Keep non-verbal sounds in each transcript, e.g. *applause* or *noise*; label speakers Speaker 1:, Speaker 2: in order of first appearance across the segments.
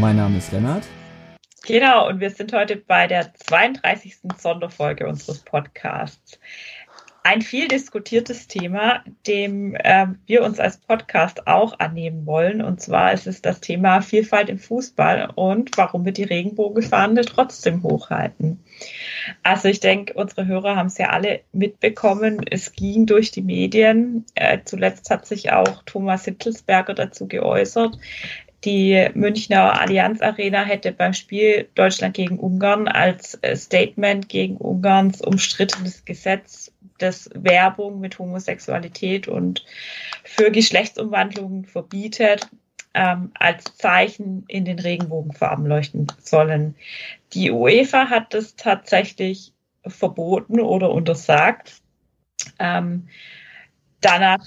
Speaker 1: Mein Name ist Lennart.
Speaker 2: Genau, und wir sind heute bei der 32. Sonderfolge unseres Podcasts. Ein viel diskutiertes Thema, dem äh, wir uns als Podcast auch annehmen wollen. Und zwar ist es das Thema Vielfalt im Fußball und warum wir die Regenbogenfahne trotzdem hochhalten. Also ich denke, unsere Hörer haben es ja alle mitbekommen. Es ging durch die Medien. Äh, zuletzt hat sich auch Thomas Hittelsberger dazu geäußert. Die Münchner Allianz Arena hätte beim Spiel Deutschland gegen Ungarn als Statement gegen Ungarns umstrittenes Gesetz, das Werbung mit Homosexualität und für Geschlechtsumwandlungen verbietet, ähm, als Zeichen in den Regenbogenfarben leuchten sollen. Die UEFA hat das tatsächlich verboten oder untersagt. Ähm, danach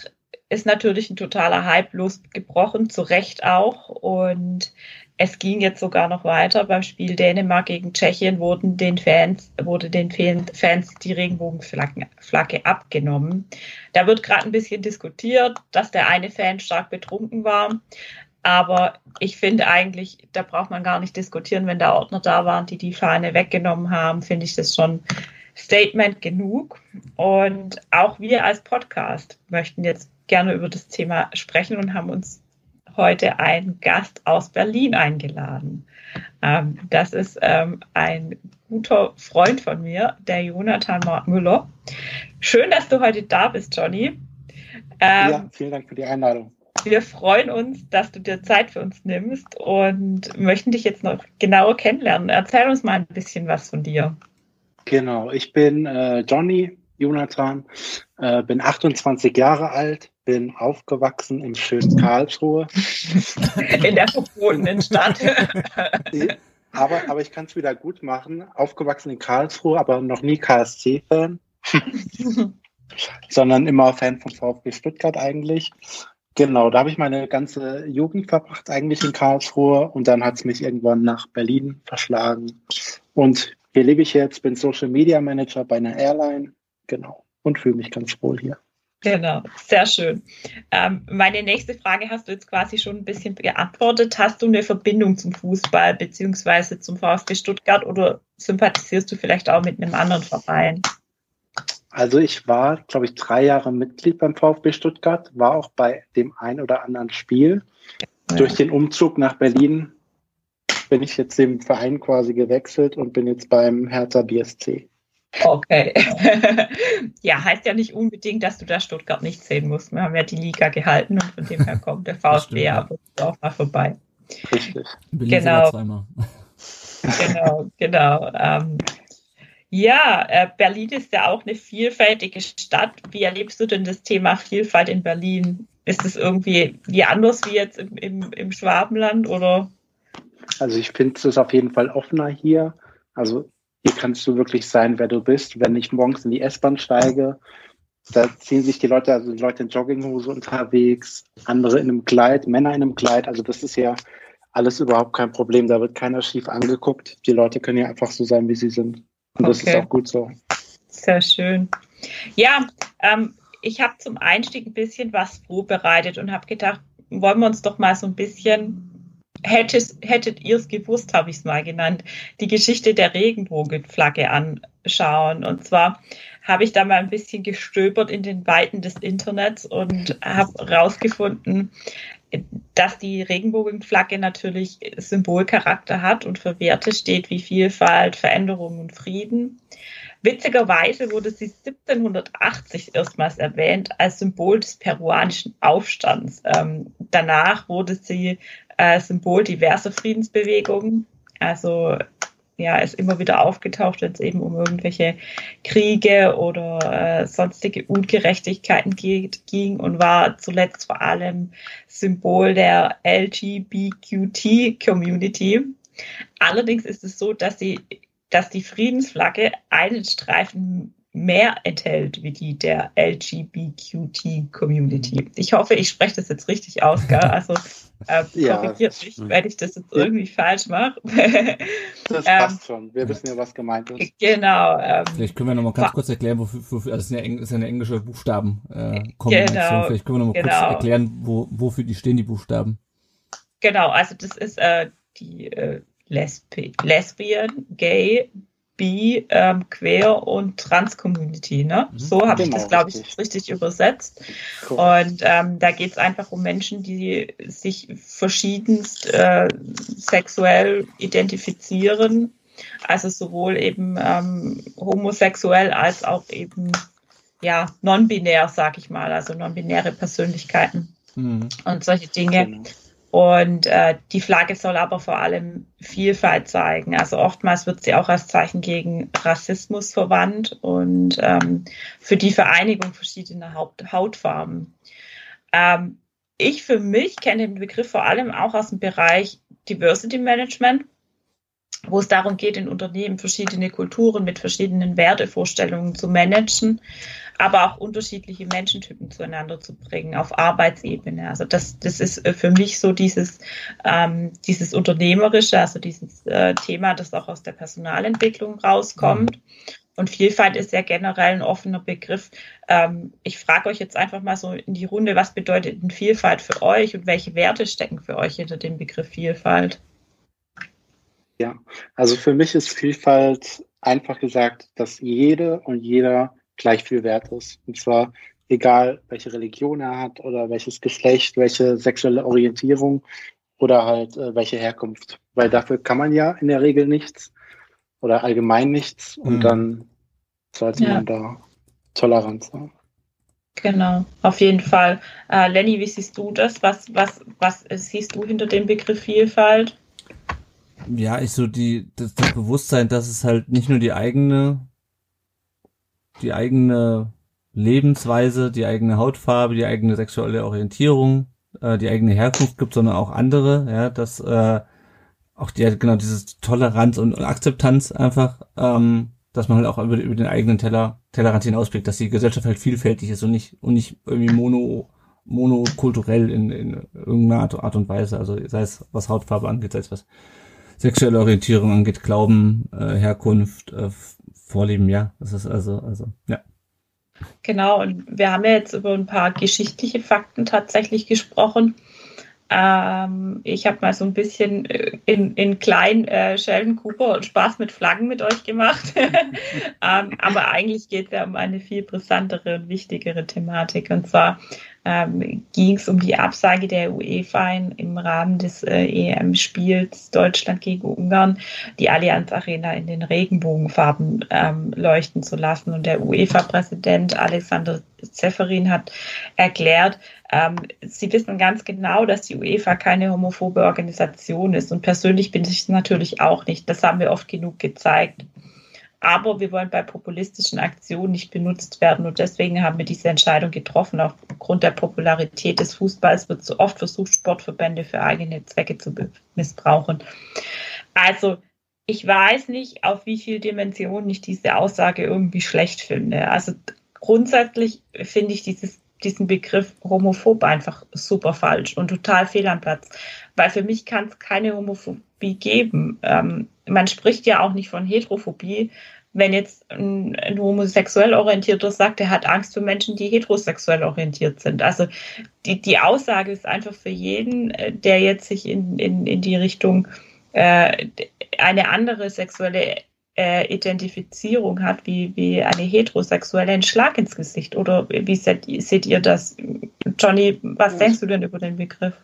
Speaker 2: ist natürlich ein totaler Hype losgebrochen, zu Recht auch. Und es ging jetzt sogar noch weiter. Beim Spiel Dänemark gegen Tschechien wurden den Fans, wurde den Fans die Regenbogenflagge abgenommen. Da wird gerade ein bisschen diskutiert, dass der eine Fan stark betrunken war. Aber ich finde eigentlich, da braucht man gar nicht diskutieren, wenn da Ordner da waren, die die Fahne weggenommen haben, finde ich das schon Statement genug. Und auch wir als Podcast möchten jetzt gerne über das Thema sprechen und haben uns heute einen Gast aus Berlin eingeladen. Ähm, das ist ähm, ein guter Freund von mir, der Jonathan Müller. Schön, dass du heute da bist, Johnny.
Speaker 3: Ähm, ja, vielen Dank für die Einladung.
Speaker 2: Wir freuen uns, dass du dir Zeit für uns nimmst und möchten dich jetzt noch genauer kennenlernen. Erzähl uns mal ein bisschen was von dir.
Speaker 3: Genau, ich bin äh, Johnny Jonathan, äh, bin 28 Jahre alt, bin aufgewachsen im schönen Karlsruhe. *laughs*
Speaker 2: In der verbotenen Stadt. *laughs*
Speaker 3: aber, aber ich kann es wieder gut machen. Aufgewachsen in Karlsruhe, aber noch nie KSC-Fan. *laughs* sondern immer Fan von VfB Stuttgart eigentlich. Genau, da habe ich meine ganze Jugend verbracht eigentlich in Karlsruhe und dann hat es mich irgendwann nach Berlin verschlagen. Und hier lebe ich jetzt, bin Social Media Manager bei einer Airline, genau, und fühle mich ganz wohl hier.
Speaker 2: Genau, sehr schön. Ähm, meine nächste Frage hast du jetzt quasi schon ein bisschen beantwortet. Hast du eine Verbindung zum Fußball beziehungsweise zum VfB Stuttgart oder sympathisierst du vielleicht auch mit einem anderen Verein?
Speaker 3: Also ich war, glaube ich, drei Jahre Mitglied beim VfB Stuttgart, war auch bei dem ein oder anderen Spiel. Ja. Durch den Umzug nach Berlin bin ich jetzt dem Verein quasi gewechselt und bin jetzt beim Hertha BSC.
Speaker 2: Okay. *laughs* ja, heißt ja nicht unbedingt, dass du da Stuttgart nicht sehen musst. Wir haben ja die Liga gehalten und von dem her *laughs* kommt der VfB ja auch mal vorbei.
Speaker 3: Richtig.
Speaker 2: Genau. genau, *laughs* genau. Ähm, ja, äh, Berlin ist ja auch eine vielfältige Stadt. Wie erlebst du denn das Thema Vielfalt in Berlin? Ist es irgendwie wie anders wie jetzt im, im, im Schwabenland oder?
Speaker 3: Also ich finde es ist auf jeden Fall offener hier. Also hier kannst du wirklich sein, wer du bist. Wenn ich morgens in die S-Bahn steige, da ziehen sich die Leute, also die Leute in Jogginghose unterwegs, andere in einem Kleid, Männer in einem Kleid. Also das ist ja alles überhaupt kein Problem. Da wird keiner schief angeguckt. Die Leute können ja einfach so sein, wie sie sind. Und das okay. ist auch gut so.
Speaker 2: Sehr schön. Ja, ähm, ich habe zum Einstieg ein bisschen was vorbereitet und habe gedacht, wollen wir uns doch mal so ein bisschen hättet, hättet ihr es gewusst, habe ich es mal genannt, die Geschichte der Regenbogenflagge anschauen. Und zwar habe ich da mal ein bisschen gestöbert in den Weiten des Internets und habe herausgefunden, dass die Regenbogenflagge natürlich Symbolcharakter hat und für Werte steht wie Vielfalt, Veränderung und Frieden. Witzigerweise wurde sie 1780 erstmals erwähnt als Symbol des peruanischen Aufstands. Ähm, danach wurde sie äh, Symbol diverser Friedensbewegungen. Also ja, ist immer wieder aufgetaucht, wenn es eben um irgendwelche Kriege oder äh, sonstige Ungerechtigkeiten geht, ging und war zuletzt vor allem Symbol der LGBTQ-Community. Allerdings ist es so, dass sie, dass die Friedensflagge einen Streifen mehr enthält wie die der LGBTQ-Community. Ich hoffe, ich spreche das jetzt richtig aus, gell? *laughs* Also äh, ja, korrigiert mich, wenn ich das jetzt irgendwie falsch mache. *laughs*
Speaker 3: das passt ähm, schon. Wir wissen ja, was gemeint ist.
Speaker 2: Genau. Ähm,
Speaker 1: Vielleicht können wir noch mal ganz kurz erklären, wofür, wofür also das ist ist eine englische Buchstabenkombination. Äh, genau, Vielleicht können wir noch mal genau. kurz erklären, wo, wofür die stehen, die Buchstaben.
Speaker 2: Genau, also das ist äh, die äh, Lesbi Lesbian, Gay, Bi, ähm, Queer und Trans-Community. Ne? Mhm. So habe genau, ich das, glaube ich, richtig. richtig übersetzt. Cool. Und ähm, da geht es einfach um Menschen, die sich verschiedenst äh, sexuell identifizieren. Also sowohl eben ähm, homosexuell als auch eben ja non-binär, sag ich mal, also non-binäre Persönlichkeiten mhm. und solche Dinge. Genau. Und äh, die Flagge soll aber vor allem Vielfalt zeigen. Also oftmals wird sie auch als Zeichen gegen Rassismus verwandt und ähm, für die Vereinigung verschiedener Haupt Hautfarben. Ähm, ich für mich kenne den Begriff vor allem auch aus dem Bereich Diversity Management wo es darum geht, in Unternehmen verschiedene Kulturen mit verschiedenen Wertevorstellungen zu managen, aber auch unterschiedliche Menschentypen zueinander zu bringen auf Arbeitsebene. Also das, das ist äh, für mich so dieses, ähm, dieses Unternehmerische, also dieses äh, Thema, das auch aus der Personalentwicklung rauskommt. Mhm. Und Vielfalt ist ja generell ein offener Begriff. Ähm, ich frage euch jetzt einfach mal so in die Runde, was bedeutet denn Vielfalt für euch und welche Werte stecken für euch hinter dem Begriff Vielfalt?
Speaker 3: Ja, also für mich ist Vielfalt einfach gesagt, dass jede und jeder gleich viel wert ist. Und zwar egal, welche Religion er hat oder welches Geschlecht, welche sexuelle Orientierung oder halt äh, welche Herkunft. Weil dafür kann man ja in der Regel nichts oder allgemein nichts und mhm. dann sollte ja. man da tolerant sein.
Speaker 2: Genau, auf jeden Fall. Äh, Lenny, wie siehst du das? Was, was, was siehst du hinter dem Begriff Vielfalt?
Speaker 1: ja, ich so die, das, das Bewusstsein, dass es halt nicht nur die eigene, die eigene Lebensweise, die eigene Hautfarbe, die eigene sexuelle Orientierung, äh, die eigene Herkunft gibt, sondern auch andere, ja, dass äh, auch die genau dieses Toleranz und, und Akzeptanz einfach, ähm, dass man halt auch über, über den eigenen Teller Tellerrand hinausblickt, dass die Gesellschaft halt vielfältig ist und nicht und nicht irgendwie mono monokulturell in, in irgendeiner Art, Art und Weise, also sei es was Hautfarbe angeht, sei es was sexuelle Orientierung angeht, Glauben, äh, Herkunft, äh, Vorleben, ja. Das ist also, also, ja.
Speaker 2: Genau, und wir haben ja jetzt über ein paar geschichtliche Fakten tatsächlich gesprochen. Ähm, ich habe mal so ein bisschen äh, in, in klein äh, Sheldon Cooper und Spaß mit Flaggen mit euch gemacht. *laughs* ähm, aber eigentlich geht es ja um eine viel brisantere und wichtigere Thematik. Und zwar ähm, ging es um die Absage der UEFA im Rahmen des äh, EM-Spiels Deutschland gegen Ungarn, die Allianz Arena in den Regenbogenfarben ähm, leuchten zu lassen. Und der UEFA-Präsident Alexander Zeferin hat erklärt, ähm, sie wissen ganz genau, dass die UEFA keine homophobe Organisation ist. Und persönlich bin ich natürlich auch nicht. Das haben wir oft genug gezeigt. Aber wir wollen bei populistischen Aktionen nicht benutzt werden. Und deswegen haben wir diese Entscheidung getroffen. Aufgrund der Popularität des Fußballs wird so oft versucht, Sportverbände für eigene Zwecke zu missbrauchen. Also, ich weiß nicht, auf wie viel Dimensionen ich diese Aussage irgendwie schlecht finde. Also grundsätzlich finde ich dieses diesen Begriff homophob einfach super falsch und total fehl am Platz. Weil für mich kann es keine Homophobie geben. Ähm, man spricht ja auch nicht von Heterophobie, wenn jetzt ein, ein homosexuell orientierter sagt, er hat Angst für Menschen, die heterosexuell orientiert sind. Also die, die Aussage ist einfach für jeden, äh, der jetzt sich in, in, in die Richtung äh, eine andere sexuelle äh, Identifizierung hat, wie, wie eine heterosexuelle, ein Schlag ins Gesicht. Oder wie seht, seht ihr das? Johnny, was denkst du denn über den Begriff?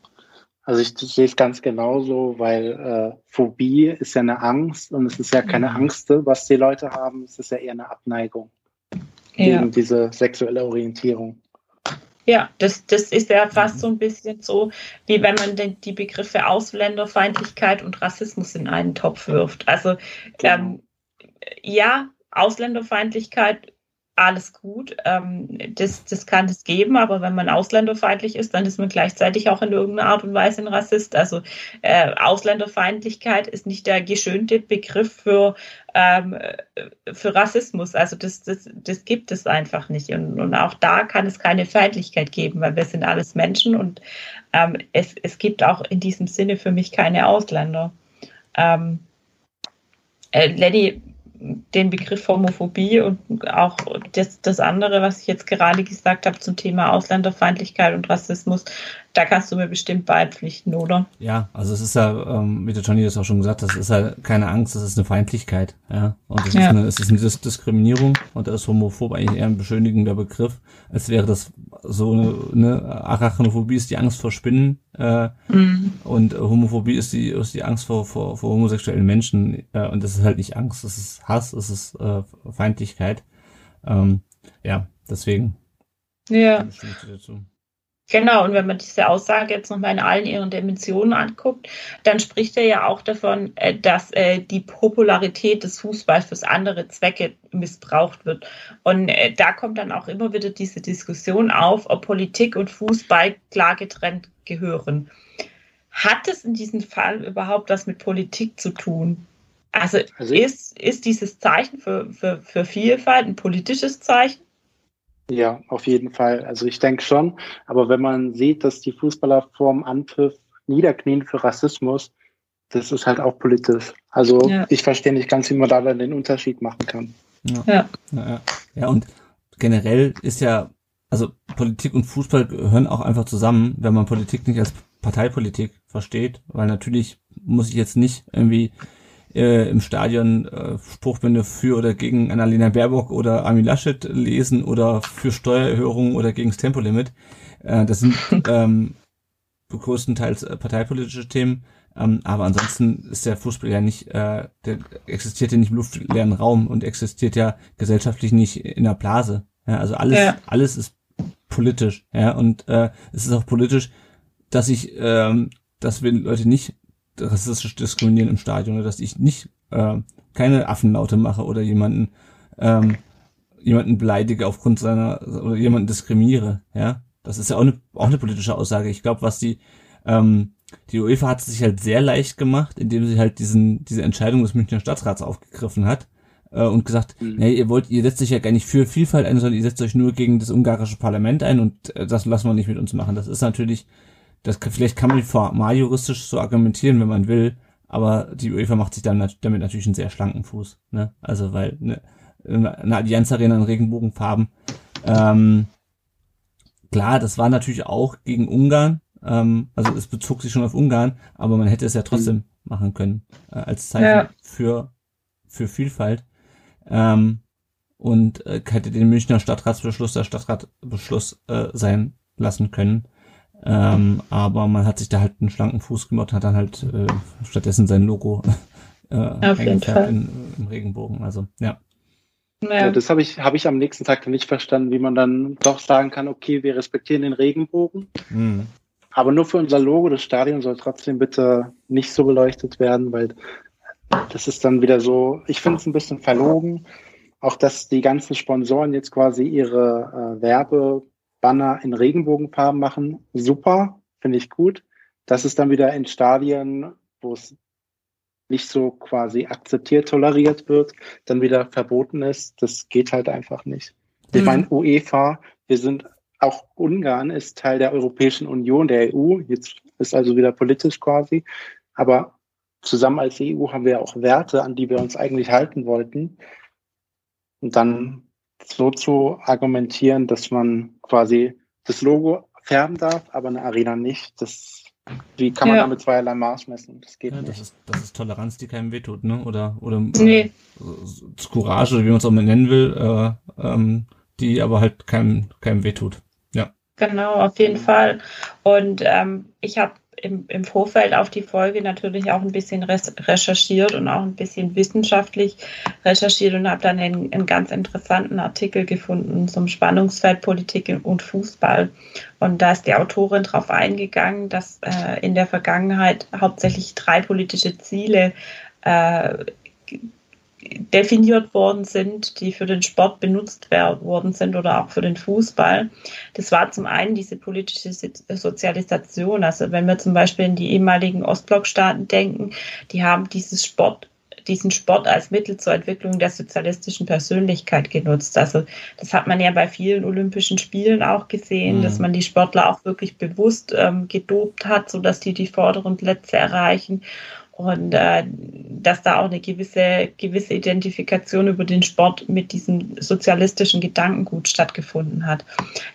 Speaker 3: Also ich sehe es ganz genauso, weil äh, Phobie ist ja eine Angst und es ist ja keine mhm. Angst, was die Leute haben, es ist ja eher eine Abneigung ja. gegen diese sexuelle Orientierung.
Speaker 2: Ja, das, das ist ja fast so ein bisschen so, wie wenn man den, die Begriffe Ausländerfeindlichkeit und Rassismus in einen Topf wirft. Also genau. ähm, ja, Ausländerfeindlichkeit alles gut. Ähm, das, das kann es geben, aber wenn man ausländerfeindlich ist, dann ist man gleichzeitig auch in irgendeiner Art und Weise ein Rassist. Also äh, Ausländerfeindlichkeit ist nicht der geschönte Begriff für, ähm, für Rassismus. Also das, das, das gibt es einfach nicht. Und, und auch da kann es keine Feindlichkeit geben, weil wir sind alles Menschen und ähm, es, es gibt auch in diesem Sinne für mich keine Ausländer. Ähm, äh, Lenny, den Begriff Homophobie und auch das, das andere, was ich jetzt gerade gesagt habe zum Thema Ausländerfeindlichkeit und Rassismus, da kannst du mir bestimmt beipflichten, oder?
Speaker 1: Ja, also es ist ja, ähm, wie der Johnny das auch schon gesagt hat, das ist ja keine Angst, das ist eine Feindlichkeit, ja. Und es, ja. ist, eine, es ist eine Dis Diskriminierung und da ist homophob eigentlich eher ein beschönigender Begriff, als wäre das so eine, eine Arachnophobie ist die Angst vor Spinnen äh, mhm. und Homophobie ist die, ist die Angst vor, vor, vor homosexuellen Menschen äh, und das ist halt nicht Angst, das ist Hass, das ist äh, Feindlichkeit. Ähm, ja, deswegen.
Speaker 2: Ja. Genau, und wenn man diese Aussage jetzt nochmal in allen ihren Dimensionen anguckt, dann spricht er ja auch davon, äh, dass äh, die Popularität des Fußballs für andere Zwecke missbraucht wird. Und äh, da kommt dann auch immer wieder diese Diskussion auf, ob Politik und Fußball klar getrennt gehören. Hat es in diesem Fall überhaupt was mit Politik zu tun? Also, also ist, ist dieses Zeichen für, für, für Vielfalt ein politisches Zeichen?
Speaker 3: Ja, auf jeden Fall. Also ich denke schon. Aber wenn man sieht, dass die Fußballer vorm Anpfiff niederknien für Rassismus, das ist halt auch politisch. Also ja. ich verstehe nicht ganz, wie man da dann den Unterschied machen kann.
Speaker 1: Ja. Ja. ja. ja, und generell ist ja, also Politik und Fußball gehören auch einfach zusammen, wenn man Politik nicht als Parteipolitik versteht, weil natürlich muss ich jetzt nicht irgendwie äh, im Stadion äh, Spruchbände für oder gegen Annalena Baerbock oder Armin Laschet lesen oder für Steuererhöhungen oder gegen das Tempolimit. Äh, das sind *laughs* ähm, größtenteils äh, parteipolitische Themen. Ähm, aber ansonsten ist der Fußball ja nicht, äh, der existiert ja nicht im luftleeren Raum und existiert ja gesellschaftlich nicht in der Blase. Ja, also alles, ja. alles ist politisch. Ja, und äh, es ist auch politisch, dass ich, ähm, dass wir Leute nicht rassistisch diskriminieren im Stadion oder dass ich nicht äh, keine Affenlaute mache oder jemanden ähm, jemanden beleidige aufgrund seiner oder jemanden diskriminiere, ja. Das ist ja auch eine, auch eine politische Aussage. Ich glaube, was die ähm, die UEFA hat es sich halt sehr leicht gemacht, indem sie halt diesen diese Entscheidung des Münchner Stadtrats aufgegriffen hat äh, und gesagt, mhm. nee, ihr wollt, ihr setzt euch ja gar nicht für Vielfalt ein, sondern ihr setzt euch nur gegen das ungarische Parlament ein und äh, das lassen wir nicht mit uns machen. Das ist natürlich das vielleicht kann man formal juristisch so argumentieren, wenn man will, aber die UEFA macht sich dann damit natürlich einen sehr schlanken Fuß. Ne? Also weil ne, eine Allianz Arena in Regenbogenfarben. Ähm, klar, das war natürlich auch gegen Ungarn. Ähm, also es bezog sich schon auf Ungarn, aber man hätte es ja trotzdem mhm. machen können äh, als Zeichen ja. für für Vielfalt. Ähm, und äh, hätte den Münchner Stadtratsbeschluss der Stadtratbeschluss äh, sein lassen können. Ähm, aber man hat sich da halt einen schlanken Fuß gemacht, hat dann halt äh, stattdessen sein Logo *laughs* äh, Auf jeden Fall. In, im Regenbogen. Also ja.
Speaker 3: Ja. ja das habe ich, hab ich am nächsten Tag nicht verstanden, wie man dann doch sagen kann, okay, wir respektieren den Regenbogen. Mhm. Aber nur für unser Logo, das Stadion soll trotzdem bitte nicht so beleuchtet werden, weil das ist dann wieder so, ich finde es ein bisschen verlogen. Auch dass die ganzen Sponsoren jetzt quasi ihre äh, Werbe Banner in Regenbogenfarben machen, super, finde ich gut. Das ist dann wieder in Stadien, wo es nicht so quasi akzeptiert, toleriert wird, dann wieder verboten ist. Das geht halt einfach nicht. Ich mhm. meine, UEFA, wir sind auch Ungarn ist Teil der Europäischen Union, der EU. Jetzt ist also wieder politisch quasi. Aber zusammen als EU haben wir auch Werte, an die wir uns eigentlich halten wollten. Und dann so zu argumentieren, dass man quasi das Logo färben darf, aber eine Arena nicht. Das, wie kann man ja. damit zweierlei Maß messen? Das geht ja, nicht.
Speaker 1: Das ist, das ist Toleranz, die keinem wehtut, ne? Oder, oder nee. äh, Courage, oder wie man es auch mal nennen will, äh, ähm, die aber halt keinem, keinem wehtut. Ja.
Speaker 2: Genau, auf jeden Fall. Und ähm, ich habe im, im Vorfeld auf die Folge natürlich auch ein bisschen recherchiert und auch ein bisschen wissenschaftlich recherchiert und habe dann einen, einen, ganz interessanten Artikel gefunden zum Spannungsfeld Politik und Fußball. Und da ist die Autorin darauf eingegangen, dass äh, in der Vergangenheit hauptsächlich drei politische Ziele äh, definiert worden sind, die für den Sport benutzt worden sind oder auch für den Fußball. Das war zum einen diese politische Sozialisation. Also wenn wir zum Beispiel in die ehemaligen Ostblockstaaten denken, die haben dieses Sport diesen Sport als Mittel zur Entwicklung der sozialistischen Persönlichkeit genutzt. Also das hat man ja bei vielen Olympischen Spielen auch gesehen, mhm. dass man die Sportler auch wirklich bewusst ähm, gedopt hat, sodass die die vorderen Plätze erreichen und äh, dass da auch eine gewisse, gewisse Identifikation über den Sport mit diesem sozialistischen Gedankengut stattgefunden hat.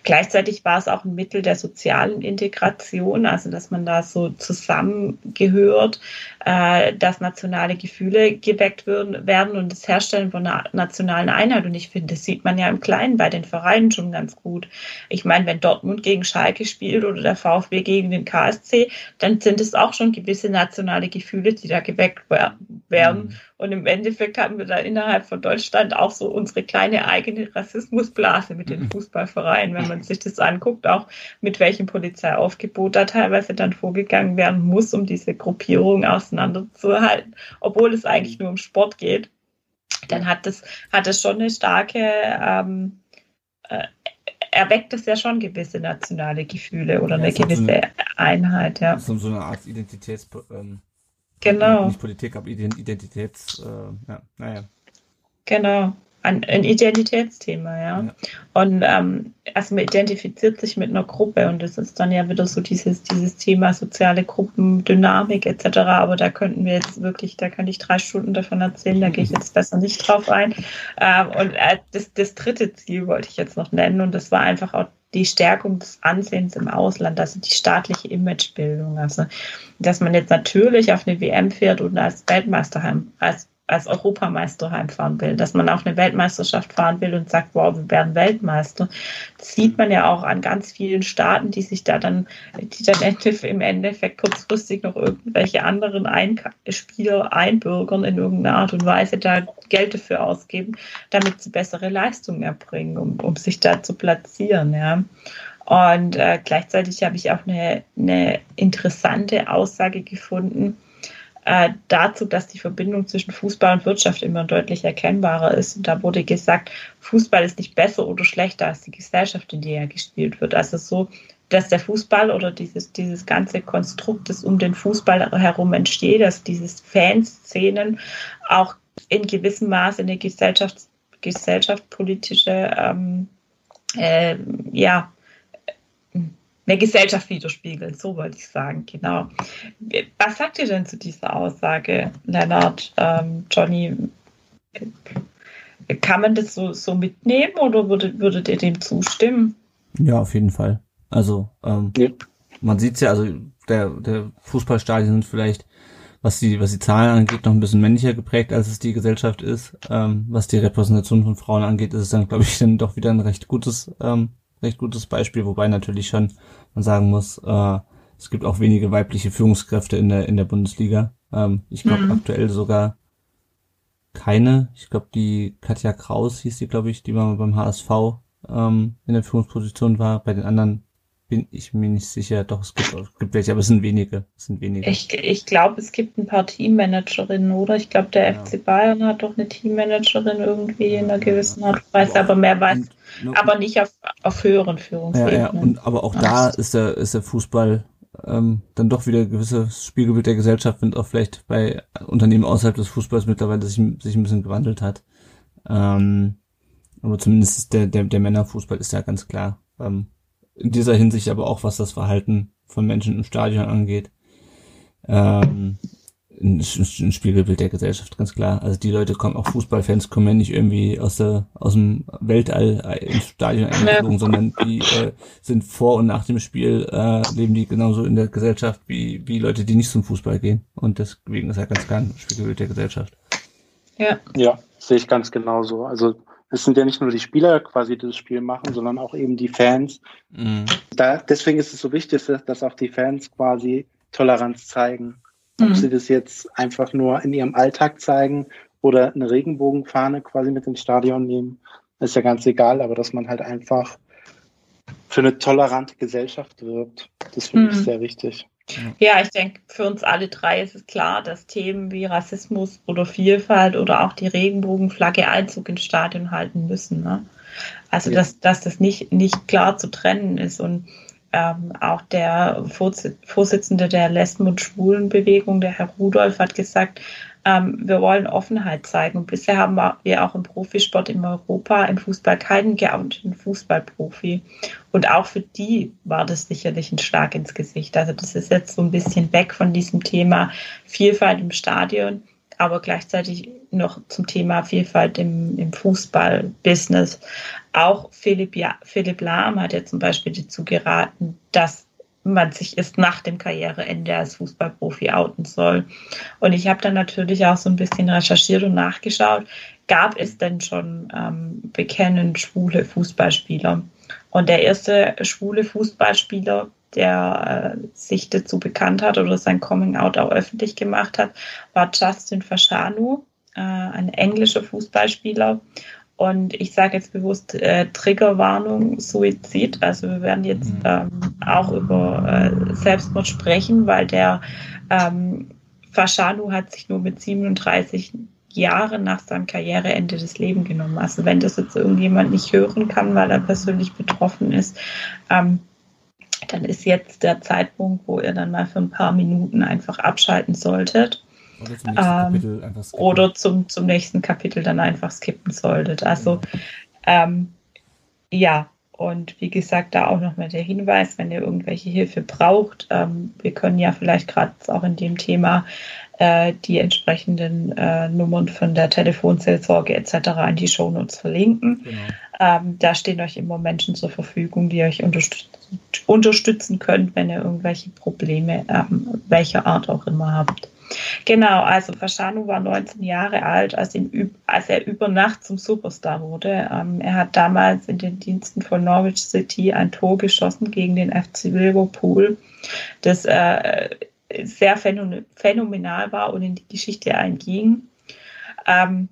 Speaker 2: Gleichzeitig war es auch ein Mittel der sozialen Integration, also dass man da so zusammengehört, äh, dass nationale Gefühle geweckt werden, werden und das Herstellen von einer nationalen Einheit. Und ich finde, das sieht man ja im Kleinen bei den Vereinen schon ganz gut. Ich meine, wenn Dortmund gegen Schalke spielt oder der VfB gegen den KSC, dann sind es auch schon gewisse nationale Gefühle, die da geweckt werden. Mhm. Und im Endeffekt hatten wir da innerhalb von Deutschland auch so unsere kleine eigene Rassismusblase mit den mhm. Fußballvereinen, wenn man sich das anguckt, auch mit welchem Polizeiaufgebot da teilweise dann vorgegangen werden muss, um diese Gruppierung auseinanderzuhalten, obwohl es eigentlich nur um Sport geht. Dann hat das, hat das schon eine starke, ähm, äh, erweckt es ja schon gewisse nationale Gefühle oder ja, eine gewisse so eine, Einheit, ja.
Speaker 1: So, so eine Art Identitäts, ähm,
Speaker 2: Genau.
Speaker 1: Nicht Politik, aber Identitäts, äh, ja, naja.
Speaker 2: Genau. Ein, ein Identitätsthema, ja. ja. Und ähm, also man identifiziert sich mit einer Gruppe und das ist dann ja wieder so dieses, dieses Thema soziale Gruppen, Dynamik etc. Aber da könnten wir jetzt wirklich, da kann ich drei Stunden davon erzählen, da gehe ich jetzt besser nicht drauf ein. Ähm, und äh, das, das dritte Ziel wollte ich jetzt noch nennen und das war einfach auch die Stärkung des Ansehens im Ausland, also die staatliche Imagebildung. Also, dass man jetzt natürlich auf eine WM fährt und als Weltmeister als als Europameister heimfahren will, dass man auch eine Weltmeisterschaft fahren will und sagt, wow, wir werden Weltmeister. Das sieht man ja auch an ganz vielen Staaten, die sich da dann, die dann *laughs* im Endeffekt kurzfristig noch irgendwelche anderen Ein Spieler einbürgern in irgendeiner Art und Weise, da Geld dafür ausgeben, damit sie bessere Leistungen erbringen, um, um sich da zu platzieren, ja. Und äh, gleichzeitig habe ich auch eine, eine interessante Aussage gefunden, äh, dazu, dass die Verbindung zwischen Fußball und Wirtschaft immer deutlich erkennbarer ist. Und da wurde gesagt, Fußball ist nicht besser oder schlechter als die Gesellschaft, in der er gespielt wird. Also so, dass der Fußball oder dieses, dieses ganze Konstrukt, das um den Fußball herum entsteht, dass dieses Fanszenen auch in gewissem Maße eine Gesellschafts gesellschaftspolitische ähm, äh, ja, eine Gesellschaft widerspiegeln, so wollte ich sagen, genau. Was sagt ihr denn zu dieser Aussage, Lennart, ähm, Johnny? Kann man das so, so mitnehmen oder würdet, würdet ihr dem zustimmen?
Speaker 1: Ja, auf jeden Fall. Also, ähm, ja. man sieht es ja, also der, der Fußballstadien sind vielleicht, was die, was die Zahlen angeht, noch ein bisschen männlicher geprägt, als es die Gesellschaft ist. Ähm, was die Repräsentation von Frauen angeht, ist es dann, glaube ich, *laughs* dann doch wieder ein recht gutes ähm, recht gutes Beispiel, wobei natürlich schon man sagen muss, äh, es gibt auch wenige weibliche Führungskräfte in der in der Bundesliga. Ähm, ich glaube mhm. aktuell sogar keine. Ich glaube die Katja Kraus hieß die, glaube ich, die mal beim HSV ähm, in der Führungsposition war. Bei den anderen bin ich mir nicht sicher. Doch, es gibt, es gibt welche, aber es sind wenige. Es sind wenige.
Speaker 2: Ich, ich glaube, es gibt ein paar Teammanagerinnen, oder? Ich glaube, der ja. FC Bayern hat doch eine Teammanagerin irgendwie in einer gewissen Art und Weise, aber mehr weiß, und, aber nicht auf, auf höheren Führungsebenen. Ja, ja.
Speaker 1: Und, aber auch da ist der, ist der Fußball ähm, dann doch wieder ein gewisses Spiegelbild der Gesellschaft, wenn auch vielleicht bei Unternehmen außerhalb des Fußballs mittlerweile sich, sich ein bisschen gewandelt hat. Ähm, aber zumindest ist der, der, der Männerfußball ist ja ganz klar ähm, in dieser Hinsicht aber auch, was das Verhalten von Menschen im Stadion angeht, ähm, ein, ein Spiegelbild der Gesellschaft, ganz klar. Also die Leute kommen, auch Fußballfans kommen ja nicht irgendwie aus der aus dem Weltall ins Stadion eingeflogen, sondern die äh, sind vor und nach dem Spiel äh, leben die genauso in der Gesellschaft wie wie Leute, die nicht zum Fußball gehen. Und deswegen ist ja ganz klar ein Spiegelbild der Gesellschaft.
Speaker 3: Ja. Ja, sehe ich ganz genauso. Also es sind ja nicht nur die Spieler quasi, die das Spiel machen, sondern auch eben die Fans. Mhm. Da, deswegen ist es so wichtig, dass auch die Fans quasi Toleranz zeigen. Ob mhm. sie das jetzt einfach nur in ihrem Alltag zeigen oder eine Regenbogenfahne quasi mit ins Stadion nehmen, ist ja ganz egal, aber dass man halt einfach für eine tolerante Gesellschaft wirbt, das finde mhm. ich sehr wichtig.
Speaker 2: Ja, ich denke, für uns alle drei ist es klar, dass Themen wie Rassismus oder Vielfalt oder auch die Regenbogenflagge Einzug ins Stadion halten müssen. Ne? Also, ja. dass, dass das nicht, nicht klar zu trennen ist. Und ähm, auch der Vorsitzende der Lesben- und Schwulenbewegung, der Herr Rudolph, hat gesagt, ähm, wir wollen Offenheit zeigen. Und bisher haben wir auch im Profisport in Europa im Fußball keinen geouteten Fußballprofi. Und auch für die war das sicherlich ein Schlag ins Gesicht. Also das ist jetzt so ein bisschen weg von diesem Thema Vielfalt im Stadion, aber gleichzeitig noch zum Thema Vielfalt im, im Fußballbusiness. Auch Philipp, ja, Philipp Lahm hat ja zum Beispiel dazu geraten, dass man sich erst nach dem Karriereende als Fußballprofi outen soll. Und ich habe dann natürlich auch so ein bisschen recherchiert und nachgeschaut, gab es denn schon ähm, bekennend schwule Fußballspieler? Und der erste schwule Fußballspieler, der äh, sich dazu bekannt hat oder sein Coming Out auch öffentlich gemacht hat, war Justin Fashanu, äh, ein englischer Fußballspieler. Und ich sage jetzt bewusst äh, Triggerwarnung, Suizid. Also wir werden jetzt mhm. ähm, auch über äh, Selbstmord sprechen, weil der ähm, Fashanu hat sich nur mit 37 Jahren nach seinem Karriereende das Leben genommen. Also wenn das jetzt irgendjemand nicht hören kann, weil er persönlich betroffen ist, ähm, dann ist jetzt der Zeitpunkt, wo ihr dann mal für ein paar Minuten einfach abschalten solltet oder zum nächsten ähm, Kapitel. Oder zum, zum nächsten Kapitel dann einfach skippen solltet. Also ja. ähm, ja, und wie gesagt, da auch nochmal der Hinweis, wenn ihr irgendwelche Hilfe braucht, ähm, wir können ja vielleicht gerade auch in dem Thema äh, die entsprechenden äh, Nummern von der Telefonseelsorge etc. in die Shownotes verlinken. Genau. Ähm, da stehen euch immer Menschen zur Verfügung, die euch unterstützen, unterstützen könnt, wenn ihr irgendwelche Probleme ähm, welcher Art auch immer habt. Genau, also Fashanu war 19 Jahre alt, als, ihn, als er über Nacht zum Superstar wurde. Ähm, er hat damals in den Diensten von Norwich City ein Tor geschossen gegen den FC Liverpool, das äh, sehr phänomenal war und in die Geschichte einging. Ähm,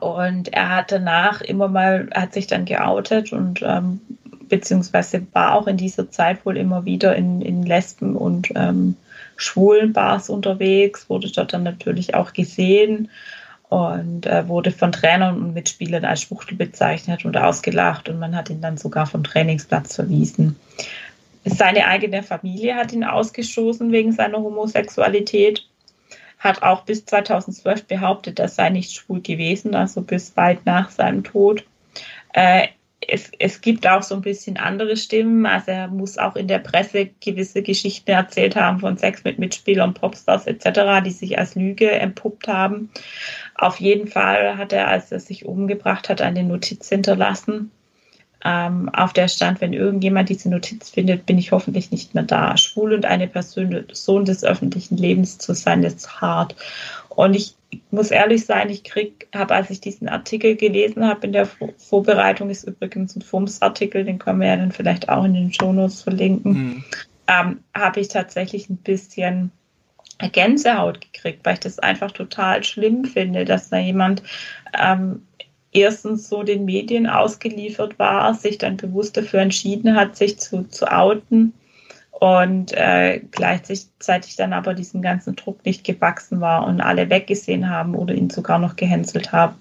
Speaker 2: und er hat danach immer mal, hat sich dann geoutet und ähm, beziehungsweise war auch in dieser Zeit wohl immer wieder in, in Lesben und ähm, schwulen Bars unterwegs, wurde dort dann natürlich auch gesehen und äh, wurde von Trainern und Mitspielern als Schwuchtel bezeichnet und ausgelacht und man hat ihn dann sogar vom Trainingsplatz verwiesen. Seine eigene Familie hat ihn ausgestoßen wegen seiner Homosexualität, hat auch bis 2012 behauptet, er sei nicht schwul gewesen, also bis weit nach seinem Tod. Äh, es, es gibt auch so ein bisschen andere Stimmen. Also er muss auch in der Presse gewisse Geschichten erzählt haben von Sex mit Mitspielern, Popstars etc., die sich als Lüge entpuppt haben. Auf jeden Fall hat er, als er sich umgebracht hat, eine Notiz hinterlassen, ähm, auf der stand, wenn irgendjemand diese Notiz findet, bin ich hoffentlich nicht mehr da. Schwul und eine Person des öffentlichen Lebens zu sein, ist hart. Und ich muss ehrlich sein, ich krieg, habe, als ich diesen Artikel gelesen habe in der Vorbereitung, ist übrigens ein FUMS-Artikel, den können wir ja dann vielleicht auch in den Shownotes verlinken, mhm. ähm, habe ich tatsächlich ein bisschen Gänsehaut gekriegt, weil ich das einfach total schlimm finde, dass da jemand ähm, erstens so den Medien ausgeliefert war, sich dann bewusst dafür entschieden hat, sich zu, zu outen und äh, gleichzeitig dann aber diesem ganzen Druck nicht gewachsen war und alle weggesehen haben oder ihn sogar noch gehänselt haben.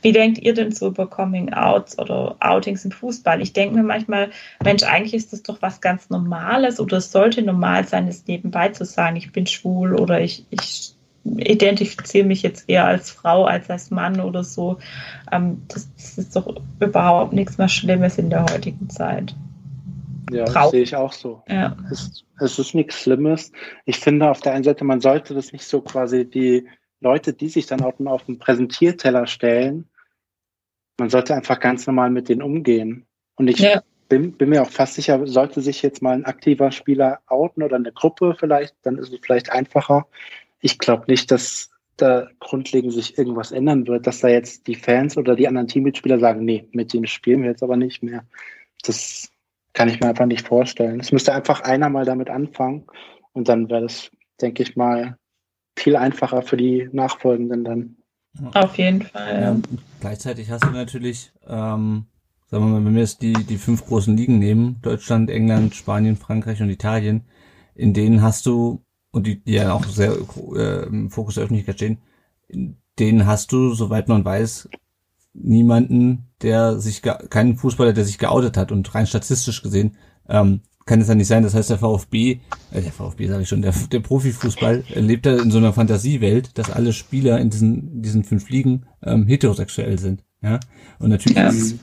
Speaker 2: Wie denkt ihr denn so über Coming Outs oder Outings im Fußball? Ich denke mir manchmal, Mensch, eigentlich ist das doch was ganz Normales oder es sollte normal sein, es nebenbei zu sagen, ich bin schwul oder ich, ich identifiziere mich jetzt eher als Frau als als Mann oder so. Ähm, das, das ist doch überhaupt nichts mehr Schlimmes in der heutigen Zeit.
Speaker 3: Ja, das sehe ich auch so. Ja. Es, es ist nichts Schlimmes. Ich finde auf der einen Seite, man sollte das nicht so quasi die Leute, die sich dann auf, auf den Präsentierteller stellen, man sollte einfach ganz normal mit denen umgehen. Und ich ja. bin, bin mir auch fast sicher, sollte sich jetzt mal ein aktiver Spieler outen oder eine Gruppe vielleicht, dann ist es vielleicht einfacher. Ich glaube nicht, dass da grundlegend sich irgendwas ändern wird, dass da jetzt die Fans oder die anderen Teammitspieler sagen, nee, mit denen spielen wir jetzt aber nicht mehr. Das kann ich mir einfach nicht vorstellen. Es müsste einfach einer mal damit anfangen und dann wäre das, denke ich mal, viel einfacher für die Nachfolgenden dann.
Speaker 2: Auf jeden Fall. Ja,
Speaker 1: gleichzeitig hast du natürlich, ähm, sagen wir mal, wenn wir jetzt die, die fünf großen Ligen nehmen, Deutschland, England, Spanien, Frankreich und Italien, in denen hast du, und die, die ja auch sehr äh, im Fokus der Öffentlichkeit stehen, in denen hast du, soweit man weiß, niemanden, der sich, keinen Fußballer, der sich geoutet hat und rein statistisch gesehen, ähm, kann es ja nicht sein. Das heißt, der VfB, äh, der VfB sage ich schon, der, der Profifußball lebt da in so einer Fantasiewelt, dass alle Spieler in diesen, diesen fünf Ligen ähm, heterosexuell sind. Ja, und natürlich ja. ist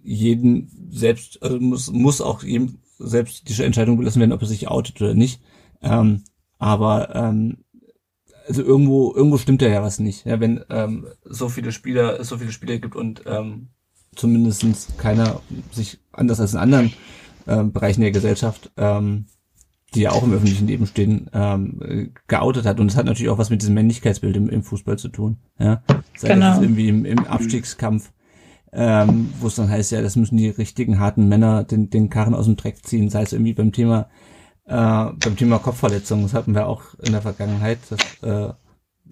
Speaker 1: jeden selbst also muss muss auch ihm selbst die Entscheidung belassen werden, ob er sich outet oder nicht. Ähm, aber ähm, also irgendwo irgendwo stimmt ja was nicht, ja, wenn ähm, so viele Spieler so viele Spieler gibt und ähm, zumindestens keiner sich anders als in anderen äh, Bereichen der Gesellschaft, ähm, die ja auch im öffentlichen Leben stehen, ähm, geoutet hat. Und es hat natürlich auch was mit diesem Männlichkeitsbild im, im Fußball zu tun. Ja? Sei genau. das irgendwie im, im Abstiegskampf, ähm, wo es dann heißt, ja, das müssen die richtigen harten Männer den, den Karren aus dem Dreck ziehen, sei es irgendwie beim Thema äh, beim Thema Kopfverletzungen. Das hatten wir auch in der Vergangenheit. Das äh,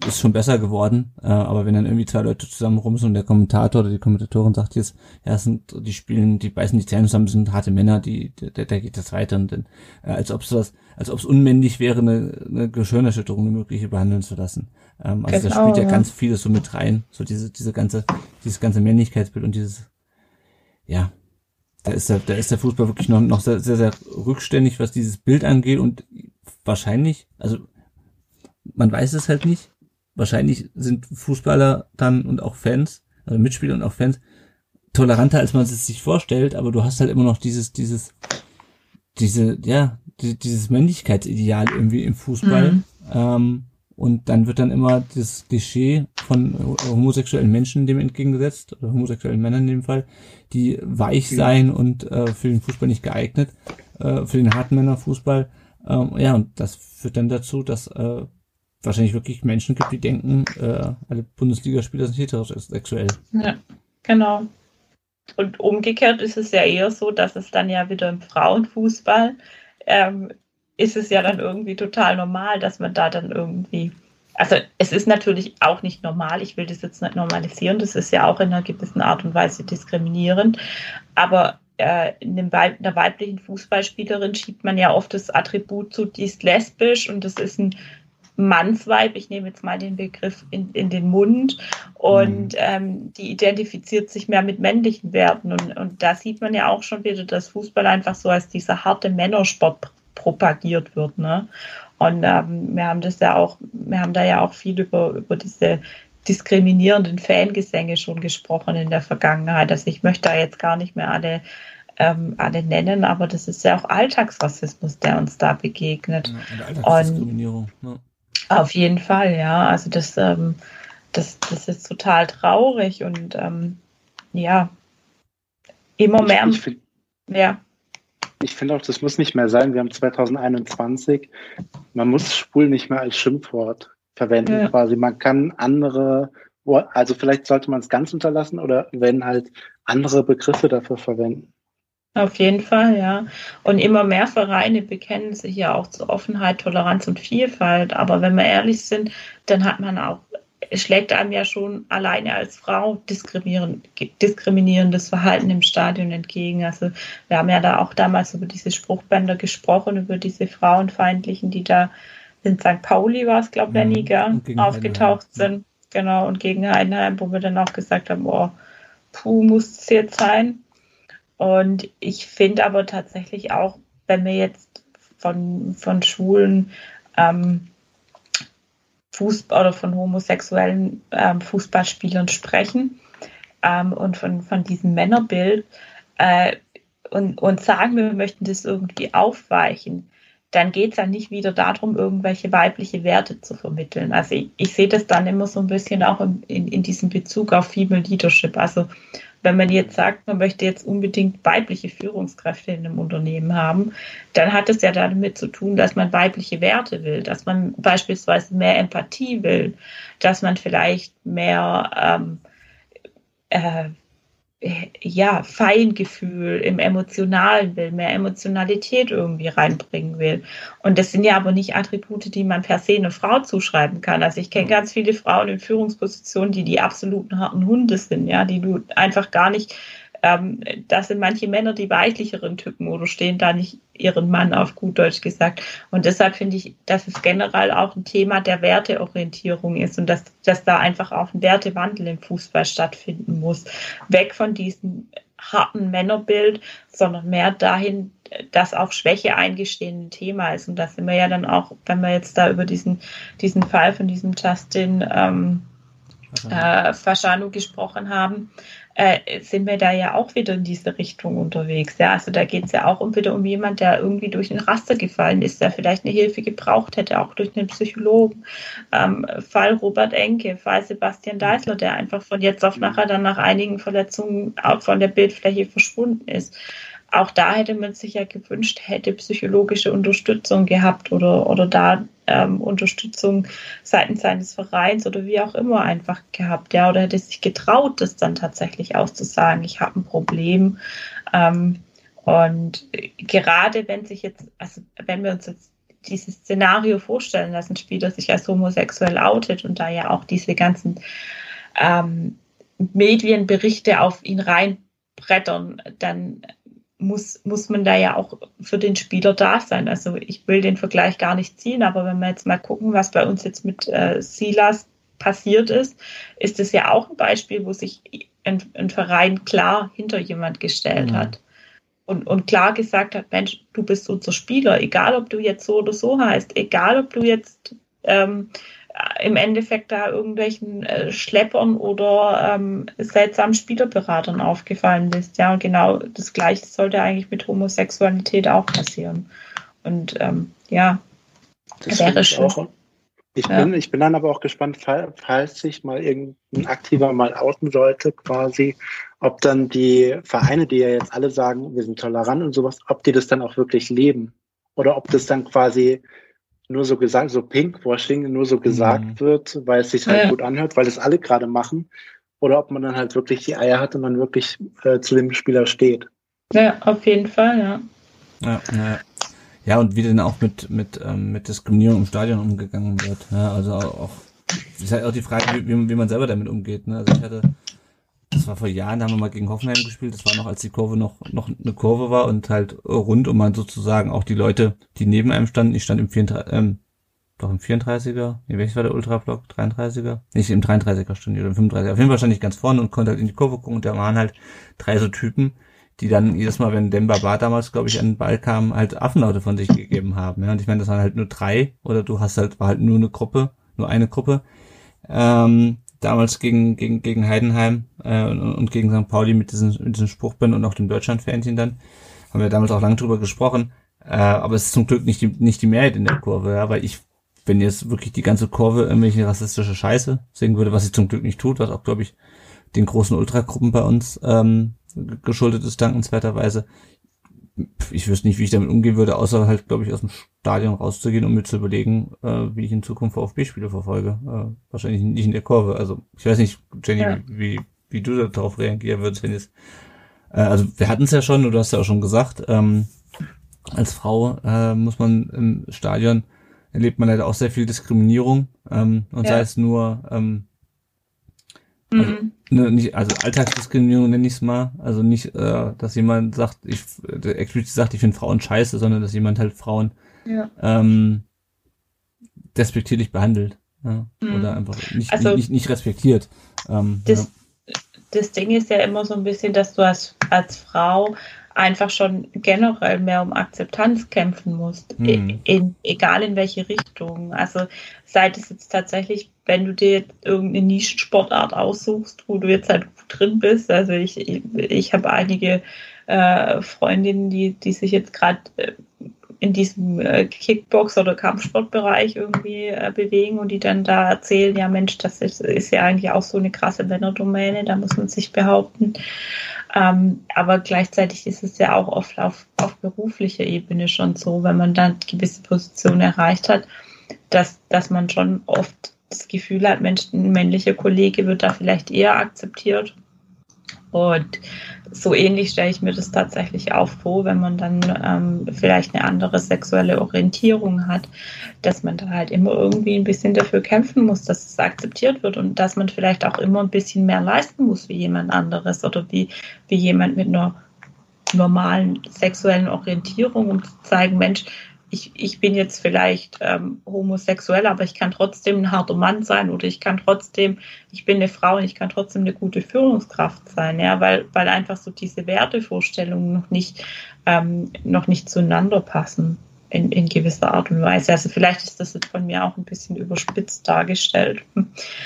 Speaker 1: ist schon besser geworden, äh, aber wenn dann irgendwie zwei Leute zusammen rum sind und der Kommentator oder die Kommentatorin sagt jetzt, ja, es sind, die spielen, die beißen die Zähne zusammen, sind harte Männer, die, der, der geht das weiter und dann, äh, als ob es was, als ob es unmännlich wäre, eine, eine Geschirnerschütterung, eine mögliche behandeln zu lassen. Ähm, also genau, das spielt ja, ja ganz vieles so mit rein, so diese, diese ganze, dieses ganze Männlichkeitsbild und dieses, ja, da ist der, da ist der Fußball wirklich noch, noch sehr, sehr, sehr rückständig, was dieses Bild angeht und wahrscheinlich, also man weiß es halt nicht, wahrscheinlich sind Fußballer dann und auch Fans, also Mitspieler und auch Fans, toleranter, als man es sich vorstellt, aber du hast halt immer noch dieses, dieses, diese, ja, dieses Männlichkeitsideal irgendwie im Fußball. Mhm. Ähm, und dann wird dann immer das Klischee von homosexuellen Menschen dem entgegengesetzt, oder homosexuellen Männern in dem Fall, die weich sein und äh, für den Fußball nicht geeignet, äh, für den harten Männerfußball. Ähm, ja, und das führt dann dazu, dass äh, wahrscheinlich wirklich Menschen gibt, die denken, äh, alle Bundesligaspieler sind heterosexuell.
Speaker 2: Ja, genau. Und umgekehrt ist es ja eher so, dass es dann ja wieder im Frauenfußball ähm, ist es ja dann irgendwie total normal, dass man da dann irgendwie, also es ist natürlich auch nicht normal, ich will das jetzt nicht normalisieren, das ist ja auch in einer gewissen Art und Weise diskriminierend, aber äh, in einer weiblichen Fußballspielerin schiebt man ja oft das Attribut zu, die ist lesbisch und das ist ein Mannsweib, ich nehme jetzt mal den Begriff in, in den Mund, und mhm. ähm, die identifiziert sich mehr mit männlichen Werten. Und, und da sieht man ja auch schon wieder, dass Fußball einfach so als dieser harte Männersport propagiert wird. Ne? Und ähm, wir haben das ja auch, wir haben da ja auch viel über, über diese diskriminierenden Fangesänge schon gesprochen in der Vergangenheit. Also ich möchte da jetzt gar nicht mehr alle ähm, alle nennen, aber das ist ja auch Alltagsrassismus, der uns da begegnet. Ja, und Alltagsdiskriminierung. Und? Auf jeden Fall, ja. Also das, ähm, das, das ist total traurig und ähm, ja, immer mehr.
Speaker 3: Ich, ich find, ja. Ich finde auch, das muss nicht mehr sein. Wir haben 2021. Man muss schwul nicht mehr als Schimpfwort verwenden ja. quasi. Man kann andere, also vielleicht sollte man es ganz unterlassen oder wenn halt andere Begriffe dafür verwenden.
Speaker 2: Auf jeden Fall, ja. Und immer mehr Vereine bekennen sich ja auch zu Offenheit, Toleranz und Vielfalt. Aber wenn wir ehrlich sind, dann hat man auch, schlägt einem ja schon alleine als Frau diskriminierendes Verhalten im Stadion entgegen. Also wir haben ja da auch damals über diese Spruchbänder gesprochen, über diese Frauenfeindlichen, die da in St. Pauli war es, glaube ich, mhm. aufgetaucht Heidenheim. sind. Genau, und gegen Heidenheim, wo wir dann auch gesagt haben, oh, puh, muss es jetzt sein. Und ich finde aber tatsächlich auch, wenn wir jetzt von, von schwulen ähm, Fußball oder von homosexuellen ähm, Fußballspielern sprechen ähm, und von, von diesem Männerbild äh, und, und sagen, wir möchten das irgendwie aufweichen, dann geht es ja nicht wieder darum, irgendwelche weibliche Werte zu vermitteln. Also ich, ich sehe das dann immer so ein bisschen auch in, in, in diesem Bezug auf Female Leadership. Also wenn man jetzt sagt, man möchte jetzt unbedingt weibliche Führungskräfte in einem Unternehmen haben, dann hat es ja damit zu tun, dass man weibliche Werte will, dass man beispielsweise mehr Empathie will, dass man vielleicht mehr ähm, äh, ja, Feingefühl im Emotionalen will, mehr Emotionalität irgendwie reinbringen will. Und das sind ja aber nicht Attribute, die man per se eine Frau zuschreiben kann. Also ich kenne mhm. ganz viele Frauen in Führungspositionen, die die absoluten harten Hunde sind, ja, die du einfach gar nicht ähm, das sind manche Männer die weichlicheren Typen oder stehen da nicht ihren Mann auf gut Deutsch gesagt. Und deshalb finde ich, dass es generell auch ein Thema der Werteorientierung ist und dass, dass da einfach auch ein Wertewandel im Fußball stattfinden muss. Weg von diesem harten Männerbild, sondern mehr dahin, dass auch Schwäche eingestehen ein Thema ist. Und da sind wir ja dann auch, wenn wir jetzt da über diesen, diesen Fall von diesem Justin ähm, äh, Faschanu gesprochen haben, äh, sind wir da ja auch wieder in diese Richtung unterwegs. Ja, also da geht es ja auch um, wieder um jemand, der irgendwie durch ein Raster gefallen ist, der vielleicht eine Hilfe gebraucht hätte, auch durch einen Psychologen. Ähm, Fall Robert Enke, Fall Sebastian Deisler, der einfach von jetzt auf nachher dann nach einigen Verletzungen auch von der Bildfläche verschwunden ist auch da hätte man sich ja gewünscht, hätte psychologische Unterstützung gehabt oder, oder da ähm, Unterstützung seitens seines Vereins oder wie auch immer einfach gehabt, ja, oder hätte sich getraut, das dann tatsächlich auszusagen, ich habe ein Problem. Ähm, und gerade wenn sich jetzt, also wenn wir uns jetzt dieses Szenario vorstellen, dass ein Spieler sich als homosexuell outet und da ja auch diese ganzen ähm, Medienberichte auf ihn reinbrettern, dann muss, muss man da ja auch für den Spieler da sein. Also ich will den Vergleich gar nicht ziehen, aber wenn wir jetzt mal gucken, was bei uns jetzt mit äh, Silas passiert ist, ist es ja auch ein Beispiel, wo sich ein, ein Verein klar hinter jemand gestellt mhm. hat. Und, und klar gesagt hat, Mensch, du bist unser Spieler, egal ob du jetzt so oder so heißt, egal ob du jetzt ähm, im Endeffekt da irgendwelchen äh, Schleppern oder ähm, seltsamen Spielerberatern aufgefallen bist. Ja, und genau das Gleiche sollte eigentlich mit Homosexualität auch passieren. Und ähm, ja,
Speaker 3: das wäre schön. Auch. Ich, ja. bin, ich bin dann aber auch gespannt, falls sich mal irgendein Aktiver mal outen sollte, quasi, ob dann die Vereine, die ja jetzt alle sagen, wir sind tolerant und sowas, ob die das dann auch wirklich leben. Oder ob das dann quasi nur so gesagt, so Pinkwashing nur so gesagt mhm. wird, weil es sich halt ja. gut anhört, weil es alle gerade machen, oder ob man dann halt wirklich die Eier hat und dann wirklich äh, zu dem Spieler steht.
Speaker 2: Ja, auf jeden Fall, ja.
Speaker 1: Ja, ja. ja und wie denn auch mit, mit, ähm, mit Diskriminierung im Stadion umgegangen wird. Ja, also auch, ist halt auch die Frage, wie, wie man selber damit umgeht. Ne? Also ich hatte das war vor Jahren, da haben wir mal gegen Hoffenheim gespielt, das war noch, als die Kurve noch, noch eine Kurve war und halt rund um man sozusagen auch die Leute, die neben einem standen, ich stand im 34, ähm, doch im 34er, nee, welches war der Ultrablock? 33er? Nicht im 33er stand oder im 35er. Auf jeden Fall stand ich ganz vorne und konnte halt in die Kurve gucken und da waren halt drei so Typen, die dann jedes Mal, wenn Demba Bar damals, glaube ich, an den Ball kam, halt Affenlaute von sich gegeben haben. Ja, und ich meine, das waren halt nur drei oder du hast halt, war halt nur eine Gruppe, nur eine Gruppe. Ähm, damals gegen, gegen, gegen Heidenheim äh, und, und gegen St. Pauli mit diesem, mit diesem Spruchband und auch dem Deutschland-Fähnchen dann. Haben wir damals auch lange drüber gesprochen. Äh, aber es ist zum Glück nicht die, nicht die Mehrheit in der Kurve, ja, weil ich, wenn jetzt wirklich die ganze Kurve irgendwelche rassistische Scheiße singen würde, was sie zum Glück nicht tut, was auch, glaube ich, den großen Ultragruppen bei uns ähm, geschuldet ist, dankenswerterweise, ich wüsste nicht, wie ich damit umgehen würde, außer halt, glaube ich, aus dem Stadion rauszugehen, um mir zu überlegen, äh, wie ich in Zukunft VfB-Spiele verfolge. Äh, wahrscheinlich nicht in der Kurve. Also ich weiß nicht, Jenny, ja. wie, wie du darauf reagieren würdest, wenn jetzt. Äh, also wir hatten es ja schon, du hast ja auch schon gesagt, ähm, als Frau äh, muss man im Stadion erlebt man leider auch sehr viel Diskriminierung ähm, und ja. sei es nur ähm, also, mhm. ne, nicht, also Alltagsdiskriminierung nenne ich es mal. Also nicht, äh, dass jemand sagt, ich explizit sagt, ich finde Frauen scheiße, sondern dass jemand halt Frauen ja. ähm, despektierlich behandelt. Ja? Mhm. Oder einfach nicht, also, nicht, nicht respektiert. Ähm,
Speaker 2: das, ja. das Ding ist ja immer so ein bisschen, dass du als, als Frau einfach schon generell mehr um Akzeptanz kämpfen musst, hm. in, egal in welche Richtung. Also seit es jetzt tatsächlich, wenn du dir irgendeine Nischensportart aussuchst, wo du jetzt halt gut drin bist, also ich, ich, ich habe einige äh, Freundinnen, die, die sich jetzt gerade äh, in diesem äh, Kickbox- oder Kampfsportbereich irgendwie äh, bewegen und die dann da erzählen, ja Mensch, das ist, ist ja eigentlich auch so eine krasse Männerdomäne, da muss man sich behaupten. Ähm, aber gleichzeitig ist es ja auch oft auf, auf beruflicher Ebene schon so, wenn man dann gewisse Positionen erreicht hat, dass, dass man schon oft das Gefühl hat, Mensch, ein männlicher Kollege wird da vielleicht eher akzeptiert Und so ähnlich stelle ich mir das tatsächlich auch vor, wenn man dann ähm, vielleicht eine andere sexuelle Orientierung hat, dass man da halt immer irgendwie ein bisschen dafür kämpfen muss, dass es akzeptiert wird und dass man vielleicht auch immer ein bisschen mehr leisten muss wie jemand anderes oder wie, wie jemand mit einer normalen sexuellen Orientierung, um zu zeigen, Mensch, ich, ich bin jetzt vielleicht ähm, homosexuell, aber ich kann trotzdem ein harter Mann sein oder ich kann trotzdem, ich bin eine Frau und ich kann trotzdem eine gute Führungskraft sein, ja, weil, weil einfach so diese Wertevorstellungen noch nicht, ähm, noch nicht zueinander passen in, in gewisser Art und Weise. Also vielleicht ist das jetzt von mir auch ein bisschen überspitzt dargestellt.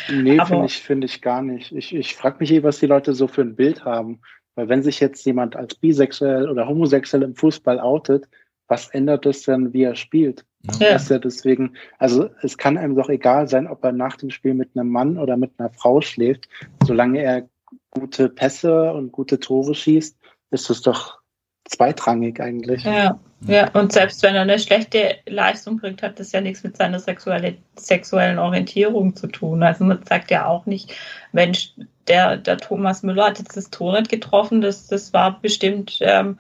Speaker 3: Nee, finde ich, finde ich gar nicht. Ich, ich frage mich eh, was die Leute so für ein Bild haben. Weil wenn sich jetzt jemand als bisexuell oder homosexuell im Fußball outet, was ändert es denn, wie er spielt? Ja. Ist ja deswegen, also es kann einem doch egal sein, ob er nach dem Spiel mit einem Mann oder mit einer Frau schläft, solange er gute Pässe und gute Tore schießt, ist es doch zweitrangig eigentlich.
Speaker 2: Ja, ja, und selbst wenn er eine schlechte Leistung bringt, hat das ja nichts mit seiner sexuelle, sexuellen Orientierung zu tun. Also man sagt ja auch nicht, Mensch, der, der Thomas Müller hat jetzt das Tor nicht getroffen, das, das war bestimmt ähm,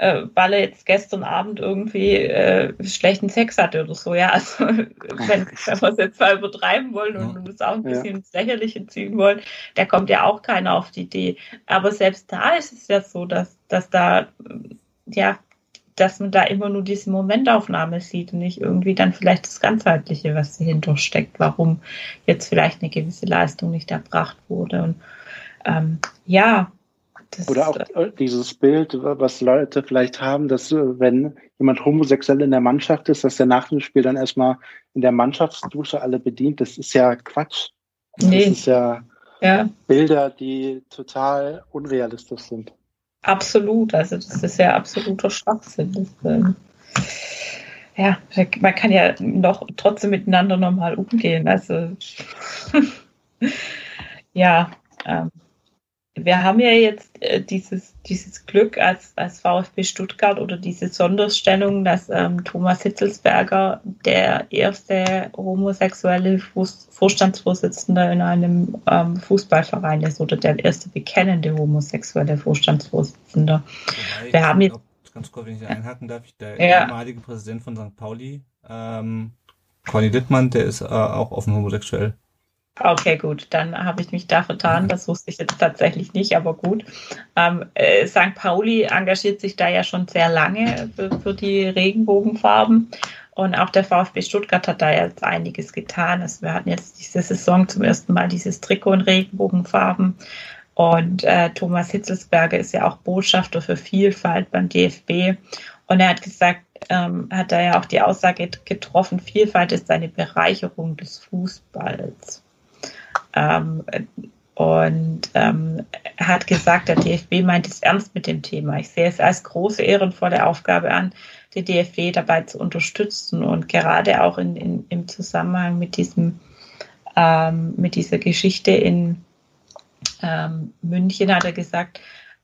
Speaker 2: äh, weil er jetzt gestern Abend irgendwie äh, schlechten Sex hatte oder so. Ja, also *laughs* wenn, *laughs* wenn wir es jetzt mal übertreiben wollen und, es auch ein bisschen ja. ins Lächerliche ziehen wollen, da kommt ja auch keiner auf die Idee. Aber selbst da ist es ja so, dass, dass da, ja, dass man da immer nur diese Momentaufnahme sieht und nicht irgendwie dann vielleicht das Ganzheitliche, was dahinter steckt, warum jetzt vielleicht eine gewisse Leistung nicht erbracht wurde. Und ähm, ja,
Speaker 3: das Oder auch äh, dieses Bild, was Leute vielleicht haben, dass äh, wenn jemand homosexuell in der Mannschaft ist, dass der nach dem Spiel dann erstmal in der Mannschaftsdusche alle bedient. Das ist ja Quatsch. Nee. Das ist ja, ja Bilder, die total unrealistisch sind.
Speaker 2: Absolut, also das ist ja absoluter Schwachsinn. Ähm, ja, man kann ja noch trotzdem miteinander normal umgehen. Also *laughs* ja, ähm, wir haben ja jetzt äh, dieses, dieses Glück als, als VfB Stuttgart oder diese Sonderstellung, dass ähm, Thomas Hitzelsberger der erste homosexuelle Fuß, Vorstandsvorsitzende in einem ähm, Fußballverein ist oder der erste bekennende homosexuelle Vorstandsvorsitzende.
Speaker 1: Wobei, wir haben jetzt glaub, ganz kurz, wenn ich einhaken darf, der ja. ehemalige Präsident von St. Pauli, ähm, Conny Dittmann, der ist äh, auch offen homosexuell.
Speaker 2: Okay, gut, dann habe ich mich da vertan. Das wusste ich jetzt tatsächlich nicht, aber gut. Ähm, äh, St. Pauli engagiert sich da ja schon sehr lange für, für, die Regenbogenfarben. Und auch der VfB Stuttgart hat da jetzt einiges getan. Also wir hatten jetzt diese Saison zum ersten Mal dieses Trikot in Regenbogenfarben. Und äh, Thomas Hitzelsberger ist ja auch Botschafter für Vielfalt beim DFB. Und er hat gesagt, ähm, hat da ja auch die Aussage getroffen, Vielfalt ist eine Bereicherung des Fußballs. Ähm, und ähm, hat gesagt, der DFB meint es ernst mit dem Thema. Ich sehe es als große ehrenvolle Aufgabe an, die DFB dabei zu unterstützen und gerade auch in, in, im Zusammenhang mit diesem ähm, mit dieser Geschichte in ähm, München hat er gesagt,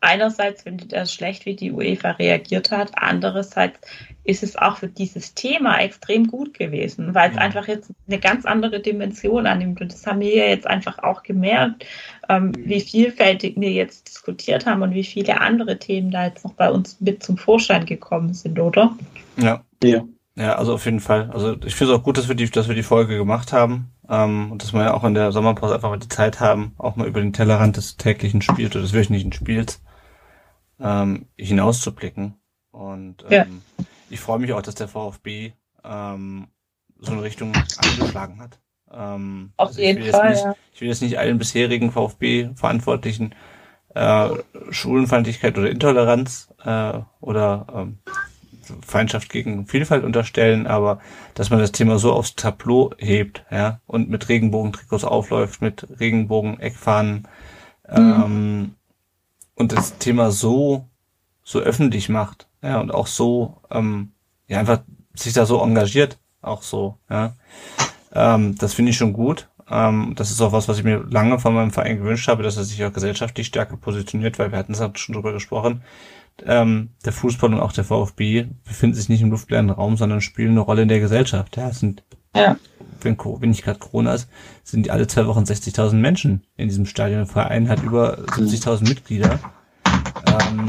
Speaker 2: einerseits findet er es schlecht, wie die UEFA reagiert hat, andererseits ist es auch für dieses Thema extrem gut gewesen, weil es ja. einfach jetzt eine ganz andere Dimension annimmt. Und das haben wir ja jetzt einfach auch gemerkt, ähm, wie vielfältig wir jetzt diskutiert haben und wie viele andere Themen da jetzt noch bei uns mit zum Vorschein gekommen sind, oder?
Speaker 1: Ja. Ja. Ja, also auf jeden Fall. Also ich finde es auch gut, dass wir die, dass wir die Folge gemacht haben ähm, und dass wir ja auch in der Sommerpause einfach mal die Zeit haben, auch mal über den Tellerrand des täglichen Spiels oder des wöchentlichen Spiels ähm, hinauszublicken. Und ähm, ja. ich freue mich auch, dass der VfB ähm, so eine Richtung angeschlagen hat. Ähm,
Speaker 2: Auf also jeden Fall.
Speaker 1: Nicht,
Speaker 2: ja.
Speaker 1: Ich will jetzt nicht allen bisherigen VfB-Verantwortlichen äh, Schulenfeindlichkeit oder Intoleranz äh, oder ähm, Feindschaft gegen Vielfalt unterstellen, aber dass man das Thema so aufs Tableau hebt, ja, und mit Regenbogentrikots aufläuft, mit Regenbogen-Eckfahnen, mhm. ähm, und das Thema so, so öffentlich macht, ja, und auch so, ähm, ja, einfach sich da so engagiert, auch so, ja. Ähm, das finde ich schon gut. Ähm, das ist auch was, was ich mir lange von meinem Verein gewünscht habe, dass er sich auch gesellschaftlich stärker positioniert, weil wir hatten es halt schon drüber gesprochen. Ähm, der Fußball und auch der VfB befinden sich nicht im luftleeren Raum, sondern spielen eine Rolle in der Gesellschaft. Ja, sind
Speaker 2: ja.
Speaker 1: Wenn, wenn nicht gerade Corona ist, sind die alle zwei Wochen 60.000 Menschen in diesem Stadion. Der Verein hat über 70.000 Mitglieder. Ähm,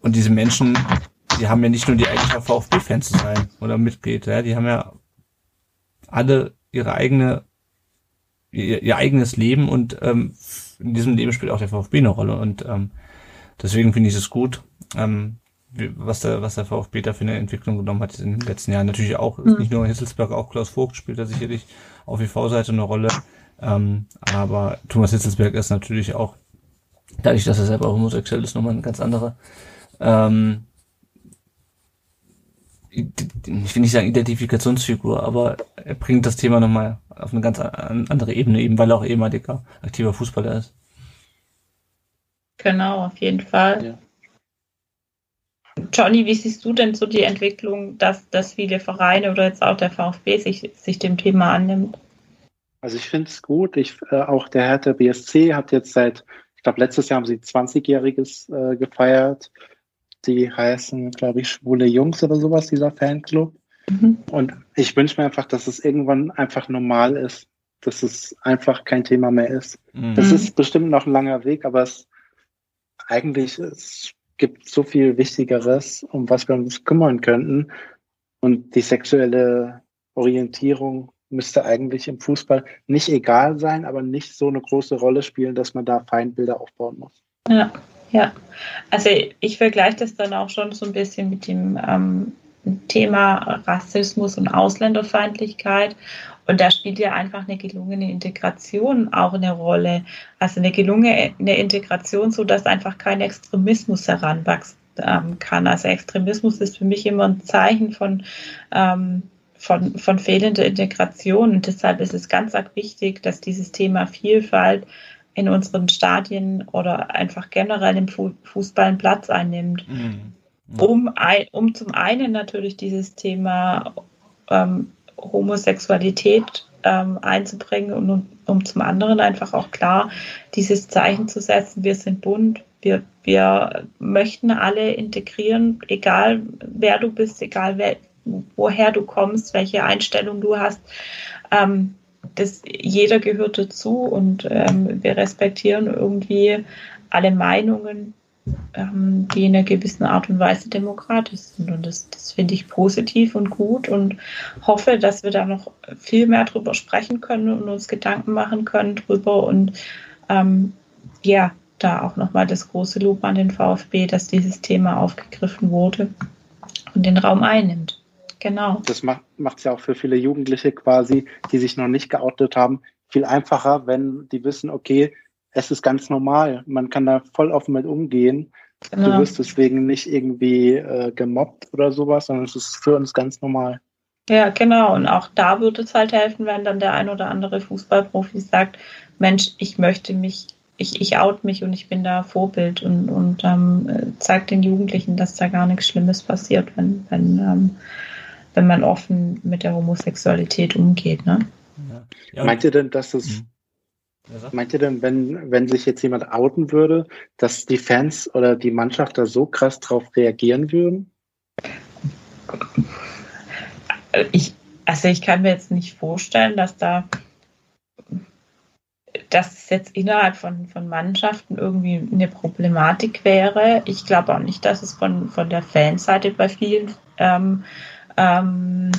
Speaker 1: und diese Menschen, die haben ja nicht nur die Eigenschaft, VfB-Fans zu sein oder Mitglied, ja, die haben ja alle ihre eigene, ihr, ihr eigenes Leben und ähm, in diesem Leben spielt auch der VfB eine Rolle. Und ähm, deswegen finde ich es gut, ähm, was der, was der VfB da für eine Entwicklung genommen hat in den letzten Jahren. Natürlich auch, mhm. nicht nur Hitzelsberg, auch Klaus Vogt spielt da sicherlich auf IV-Seite eine Rolle. Ähm, aber Thomas Hitzelsberg ist natürlich auch, dadurch, dass er selber homosexuell ist, nochmal eine ganz andere, ähm, ich will nicht sagen Identifikationsfigur, aber er bringt das Thema nochmal auf eine ganz andere Ebene, eben weil er auch ehemaliger aktiver Fußballer ist.
Speaker 2: Genau, auf jeden Fall. Ja. Johnny, wie siehst du denn so die Entwicklung, dass, dass viele Vereine oder jetzt auch der VfB sich, sich dem Thema annimmt?
Speaker 3: Also ich finde es gut. Ich, äh, auch der Hertha BSC hat jetzt seit, ich glaube, letztes Jahr haben sie 20-Jähriges äh, gefeiert. Die heißen, glaube ich, Schwule Jungs oder sowas, dieser Fanclub. Mhm. Und ich wünsche mir einfach, dass es irgendwann einfach normal ist, dass es einfach kein Thema mehr ist. Mhm. Das ist bestimmt noch ein langer Weg, aber es eigentlich es gibt so viel Wichtigeres, um was wir uns kümmern könnten. Und die sexuelle Orientierung müsste eigentlich im Fußball nicht egal sein, aber nicht so eine große Rolle spielen, dass man da Feindbilder aufbauen muss.
Speaker 2: Ja, ja. Also ich vergleiche das dann auch schon so ein bisschen mit dem ähm, Thema Rassismus und Ausländerfeindlichkeit. Und da spielt ja einfach eine gelungene Integration auch eine Rolle. Also eine gelungene Integration, so dass einfach kein Extremismus heranwachsen ähm, kann. Also Extremismus ist für mich immer ein Zeichen von, ähm, von, von fehlender Integration. Und deshalb ist es ganz arg wichtig, dass dieses Thema Vielfalt in unseren Stadien oder einfach generell im Fußball einen Platz einnimmt. Mhm. Um, ein, um zum einen natürlich dieses Thema ähm, Homosexualität ähm, einzubringen und um, um, zum anderen einfach auch klar dieses Zeichen zu setzen, wir sind bunt, wir, wir möchten alle integrieren, egal wer du bist, egal wer, woher du kommst, welche Einstellung du hast. Ähm, das, jeder gehört dazu und ähm, wir respektieren irgendwie alle Meinungen, ähm, die in einer gewissen Art und Weise demokratisch sind. Und das, das finde ich positiv und gut und hoffe, dass wir da noch viel mehr drüber sprechen können und uns Gedanken machen können drüber und ähm, ja, da auch nochmal das große Lob an den VfB, dass dieses Thema aufgegriffen wurde und den Raum einnimmt. Genau.
Speaker 3: Das macht es ja auch für viele Jugendliche quasi, die sich noch nicht geoutet haben, viel einfacher, wenn die wissen, okay, es ist ganz normal. Man kann da voll offen mit umgehen. Genau. Du wirst deswegen nicht irgendwie äh, gemobbt oder sowas, sondern es ist für uns ganz normal.
Speaker 2: Ja, genau. Und auch da würde es halt helfen, wenn dann der ein oder andere Fußballprofi sagt, Mensch, ich möchte mich, ich, ich out mich und ich bin da Vorbild und, und ähm, zeigt den Jugendlichen, dass da gar nichts Schlimmes passiert, wenn, wenn, ähm, wenn man offen mit der Homosexualität umgeht. Ne?
Speaker 3: Ja. Ja, Meint ihr denn, dass es mhm. Meint ihr denn, wenn, wenn sich jetzt jemand outen würde, dass die Fans oder die Mannschaft da so krass drauf reagieren würden?
Speaker 2: Ich, also ich kann mir jetzt nicht vorstellen, dass da dass es jetzt innerhalb von, von Mannschaften irgendwie eine Problematik wäre. Ich glaube auch nicht, dass es von, von der Fanseite bei vielen ähm, ähm,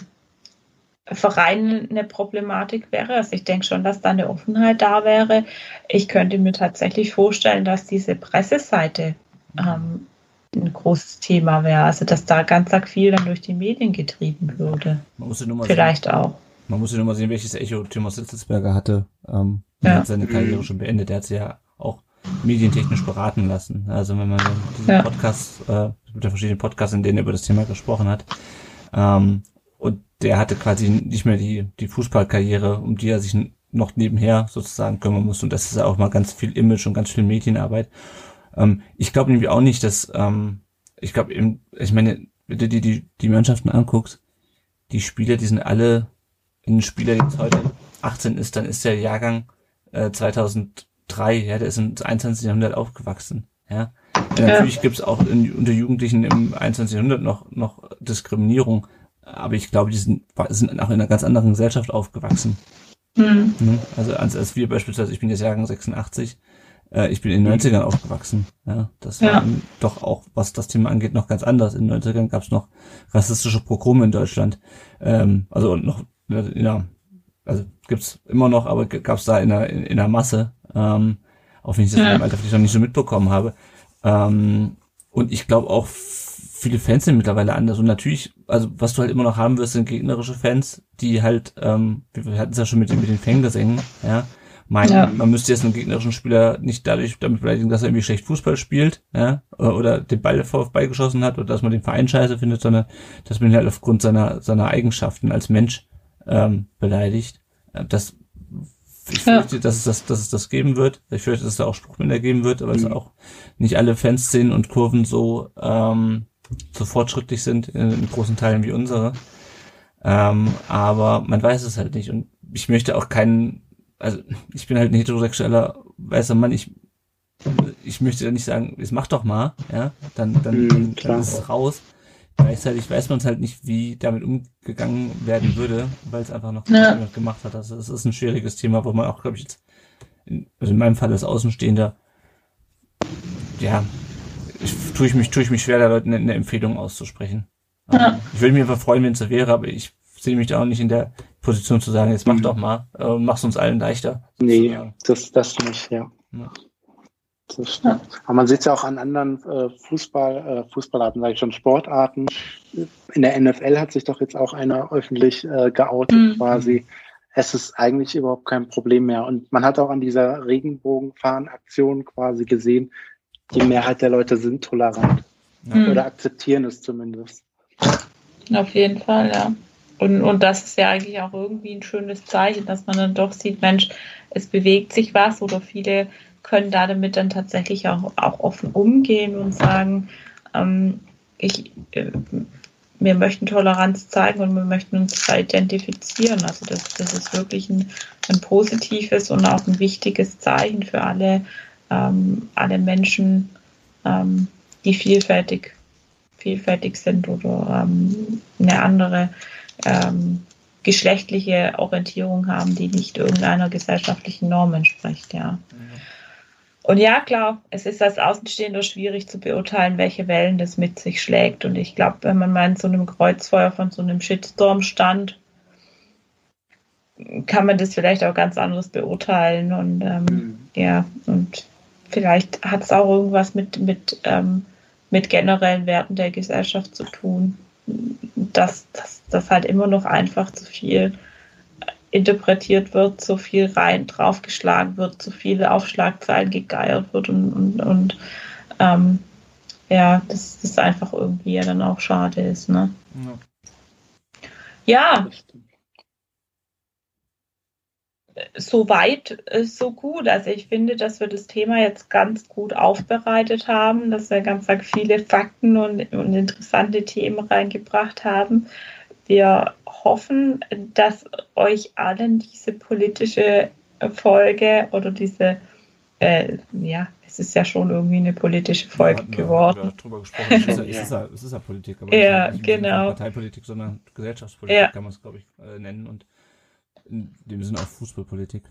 Speaker 2: Vereinen eine Problematik wäre. Also ich denke schon, dass da eine Offenheit da wäre. Ich könnte mir tatsächlich vorstellen, dass diese Presseseite ähm, ein großes Thema wäre. Also dass da ganz arg viel dann durch die Medien getrieben würde. Man muss ja nur mal Vielleicht
Speaker 1: sehen.
Speaker 2: auch.
Speaker 1: Man muss ja nur mal sehen, welches Echo Thomas Sitzelsberger hatte. Ähm, er ja. hat seine Karriere schon beendet. Er hat sie ja auch medientechnisch beraten lassen. Also wenn man diesen ja. Podcast, äh, mit den verschiedenen Podcasts, in denen er über das Thema gesprochen hat, ähm, der hatte quasi nicht mehr die, die Fußballkarriere, um die er sich noch nebenher sozusagen kümmern muss. Und das ist auch mal ganz viel Image und ganz viel Medienarbeit. Ähm, ich glaube nämlich auch nicht, dass, ähm, ich glaube, ich meine, wenn du dir die, die Mannschaften anguckst, die Spieler, die sind alle, ein Spieler, der jetzt heute 18 ist, dann ist der Jahrgang äh, 2003, ja, der ist im 21. Jahrhundert aufgewachsen, ja. ja. Natürlich gibt's auch in, unter Jugendlichen im 21. Jahrhundert noch, noch Diskriminierung, aber ich glaube, die sind, sind auch in einer ganz anderen Gesellschaft aufgewachsen. Mhm. Also als, als wir beispielsweise, ich bin jetzt Jahrgang 86, äh, ich bin in den 90ern aufgewachsen. Ja, das war ja. doch auch, was das Thema angeht, noch ganz anders. In den 90ern gab es noch rassistische Pogrome in Deutschland. Ähm, also noch, ja, also gibt's immer noch, aber gab's da in der, in, in der Masse. Ähm, auch wenn ich das ja. im Alter vielleicht noch nicht so mitbekommen habe. Ähm, und ich glaube auch, viele Fans sind mittlerweile anders. Und natürlich, also was du halt immer noch haben wirst, sind gegnerische Fans, die halt, ähm, wir hatten es ja schon mit, mit den Fanggesängen, ja, meinen, ja. man müsste jetzt einen gegnerischen Spieler nicht dadurch damit beleidigen, dass er irgendwie schlecht Fußball spielt, ja, oder den Ball VfB geschossen hat oder dass man den Verein scheiße findet, sondern dass man ihn halt aufgrund seiner, seiner Eigenschaften als Mensch ähm, beleidigt. Äh, das ich fürchte, ja. dass, es das, dass es das geben wird. Ich fürchte, dass es da auch Spruchminder geben wird, aber mhm. es auch nicht alle Fanszenen und Kurven so, ähm, so fortschrittlich sind in, in großen Teilen wie unsere. Ähm, aber man weiß es halt nicht. Und ich möchte auch keinen, also ich bin halt ein heterosexueller weißer Mann, ich, ich möchte ja nicht sagen, es macht doch mal, ja, dann, dann, mhm, dann, dann ist es raus. Gleichzeitig weiß man es halt nicht, wie damit umgegangen werden würde, weil es einfach noch ja. niemand gemacht hat. Also es ist ein schwieriges Thema, wo man auch, glaube ich, jetzt, in, also in meinem Fall als Außenstehender, ja, ich, tue ich mich, tue ich mich schwer, da Leuten eine, eine Empfehlung auszusprechen. Ja. Ich würde mich einfach freuen, wenn es so wäre, aber ich sehe mich da auch nicht in der Position zu sagen, jetzt mach mhm. doch mal, äh, mach's uns allen leichter.
Speaker 3: Nee, das, das nicht, ja. ja. Das stimmt. Ja. Aber man sieht es ja auch an anderen äh, Fußball, äh, Fußballarten, sage ich schon, Sportarten. In der NFL hat sich doch jetzt auch einer öffentlich äh, geoutet mhm. quasi. Es ist eigentlich überhaupt kein Problem mehr. Und man hat auch an dieser Regenbogenfahren-Aktion quasi gesehen, die Mehrheit der Leute sind tolerant. Mhm. Oder akzeptieren es zumindest.
Speaker 2: Auf jeden Fall, ja. Und, und das ist ja eigentlich auch irgendwie ein schönes Zeichen, dass man dann doch sieht, Mensch, es bewegt sich was oder viele können da damit dann tatsächlich auch, auch offen umgehen und sagen, ähm, ich, äh, wir möchten Toleranz zeigen und wir möchten uns da identifizieren. Also das, das ist wirklich ein, ein positives und auch ein wichtiges Zeichen für alle, ähm, alle Menschen, ähm, die vielfältig, vielfältig sind oder ähm, eine andere ähm, geschlechtliche Orientierung haben, die nicht irgendeiner gesellschaftlichen Norm entspricht, ja. Mhm. Und ja, klar, es ist als Außenstehender schwierig zu beurteilen, welche Wellen das mit sich schlägt. Und ich glaube, wenn man mal in so einem Kreuzfeuer von so einem Shitstorm stand, kann man das vielleicht auch ganz anders beurteilen. Und ähm, mhm. ja, und vielleicht hat es auch irgendwas mit, mit, ähm, mit generellen Werten der Gesellschaft zu tun, dass das halt immer noch einfach zu viel interpretiert wird, so viel rein draufgeschlagen wird, so viele Aufschlagzeilen gegeiert wird und, und, und ähm, ja, das ist einfach irgendwie ja dann auch schade ist, ne? Ja. ja. So weit, so gut. Also ich finde, dass wir das Thema jetzt ganz gut aufbereitet haben, dass wir ganz viele Fakten und, und interessante Themen reingebracht haben. Wir hoffen, dass euch allen diese politische Folge oder diese, äh, ja, es ist ja schon irgendwie eine politische Folge ja, geworden. Darüber gesprochen. Es ist ja, es ist ja, es ist ja Politik, aber ja, nicht genau.
Speaker 1: Parteipolitik, sondern Gesellschaftspolitik ja. kann man es, glaube ich, äh, nennen und in dem Sinne auch Fußballpolitik.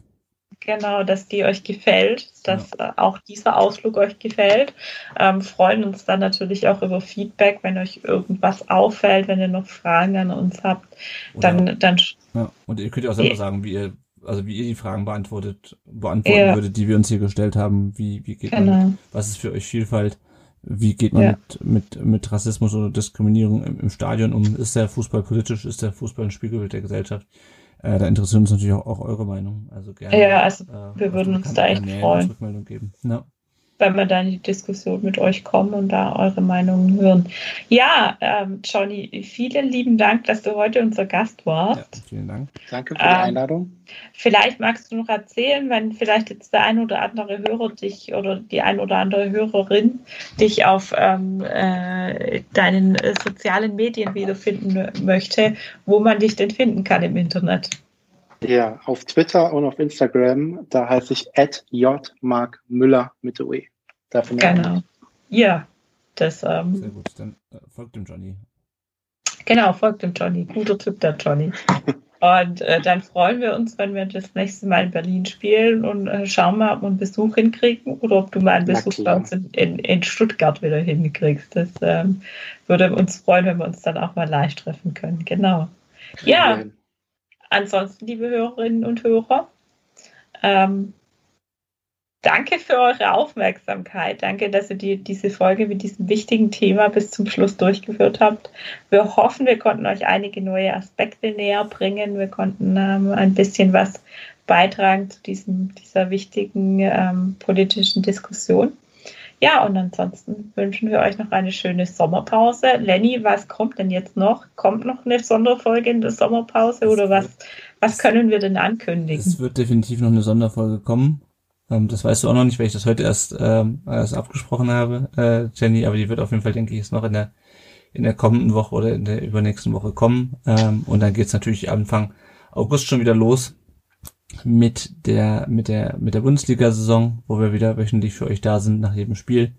Speaker 2: Genau, dass die euch gefällt, dass ja. Äh, auch dieser Ausflug euch gefällt. Ähm, freuen uns dann natürlich auch über Feedback, wenn euch irgendwas auffällt, wenn ihr noch Fragen an uns habt. Dann, Oder, dann
Speaker 1: ja. Und ihr könnt ja auch selber sagen, wie ihr, also wie ihr die Fragen beantwortet, beantworten ja. würdet, die wir uns hier gestellt haben. Wie, wie geht genau. man, was ist für euch Vielfalt? Wie geht man ja. mit, mit, mit Rassismus oder Diskriminierung im, im Stadion um? Ist der Fußball politisch? Ist der Fußball ein Spiegelbild der Gesellschaft? Äh, da interessiert uns natürlich auch, auch, eure Meinung. Also gerne.
Speaker 2: Ja, also äh, wir würden uns da echt freuen. Rückmeldung geben. Ja wenn wir dann in die Diskussion mit euch kommen und da eure Meinungen hören. Ja, ähm, Johnny, vielen lieben Dank, dass du heute unser Gast warst. Ja,
Speaker 1: vielen Dank.
Speaker 3: Danke für die ähm, Einladung.
Speaker 2: Vielleicht magst du noch erzählen, wenn vielleicht jetzt der ein oder andere Hörer dich oder die ein oder andere Hörerin dich auf ähm, äh, deinen äh, sozialen Medien wiederfinden möchte, wo man dich denn finden kann im Internet.
Speaker 3: Ja, auf Twitter und auf Instagram, da heiße ich @jmarkmüller mit OE.
Speaker 2: Genau. Ja, das. Ähm,
Speaker 1: Sehr gut, dann äh, folgt dem Johnny.
Speaker 2: Genau, folgt dem Johnny. Guter Typ, der Johnny. *laughs* Und äh, dann freuen wir uns, wenn wir das nächste Mal in Berlin spielen und äh, schauen mal, ob wir einen Besuch hinkriegen oder ob du mal einen Besuch bei uns in, in, in, Stuttgart wieder hinkriegst. Das ähm, würde uns freuen, wenn wir uns dann auch mal live treffen können. Genau. Ja, ansonsten, liebe Hörerinnen und Hörer, ähm, Danke für eure Aufmerksamkeit. Danke, dass ihr die, diese Folge mit diesem wichtigen Thema bis zum Schluss durchgeführt habt. Wir hoffen, wir konnten euch einige neue Aspekte näher bringen. Wir konnten ähm, ein bisschen was beitragen zu diesem, dieser wichtigen ähm, politischen Diskussion. Ja, und ansonsten wünschen wir euch noch eine schöne Sommerpause. Lenny, was kommt denn jetzt noch? Kommt noch eine Sonderfolge in der Sommerpause oder was, was können wir denn ankündigen?
Speaker 1: Es wird definitiv noch eine Sonderfolge kommen. Ähm, das weißt du auch noch nicht, weil ich das heute erst, ähm, erst abgesprochen habe, äh, Jenny, aber die wird auf jeden Fall, denke ich, jetzt noch in der in der kommenden Woche oder in der übernächsten Woche kommen. Ähm, und dann geht's natürlich Anfang August schon wieder los mit der mit der mit der Bundesliga-Saison, wo wir wieder wöchentlich für euch da sind nach jedem Spiel.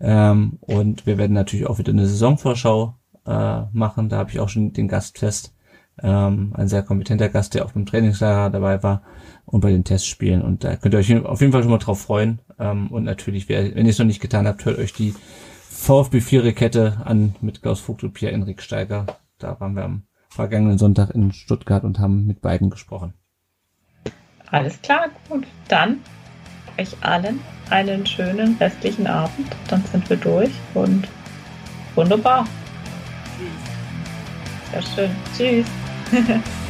Speaker 1: Ähm, und wir werden natürlich auch wieder eine Saisonvorschau äh, machen. Da habe ich auch schon den Gast fest. Ähm, ein sehr kompetenter Gast, der auch beim Trainingslager dabei war und bei den Testspielen. Und da könnt ihr euch auf jeden Fall schon mal drauf freuen. Ähm, und natürlich, wenn ihr es noch nicht getan habt, hört euch die VfB 4 Kette an mit Klaus Vogt und Pierre-Enrik Steiger. Da waren wir am vergangenen Sonntag in Stuttgart und haben mit beiden gesprochen.
Speaker 2: Alles klar, gut. Dann euch allen einen schönen restlichen Abend. Dann sind wir durch und wunderbar. Tschüss. Sehr schön. Tschüss. *laughs*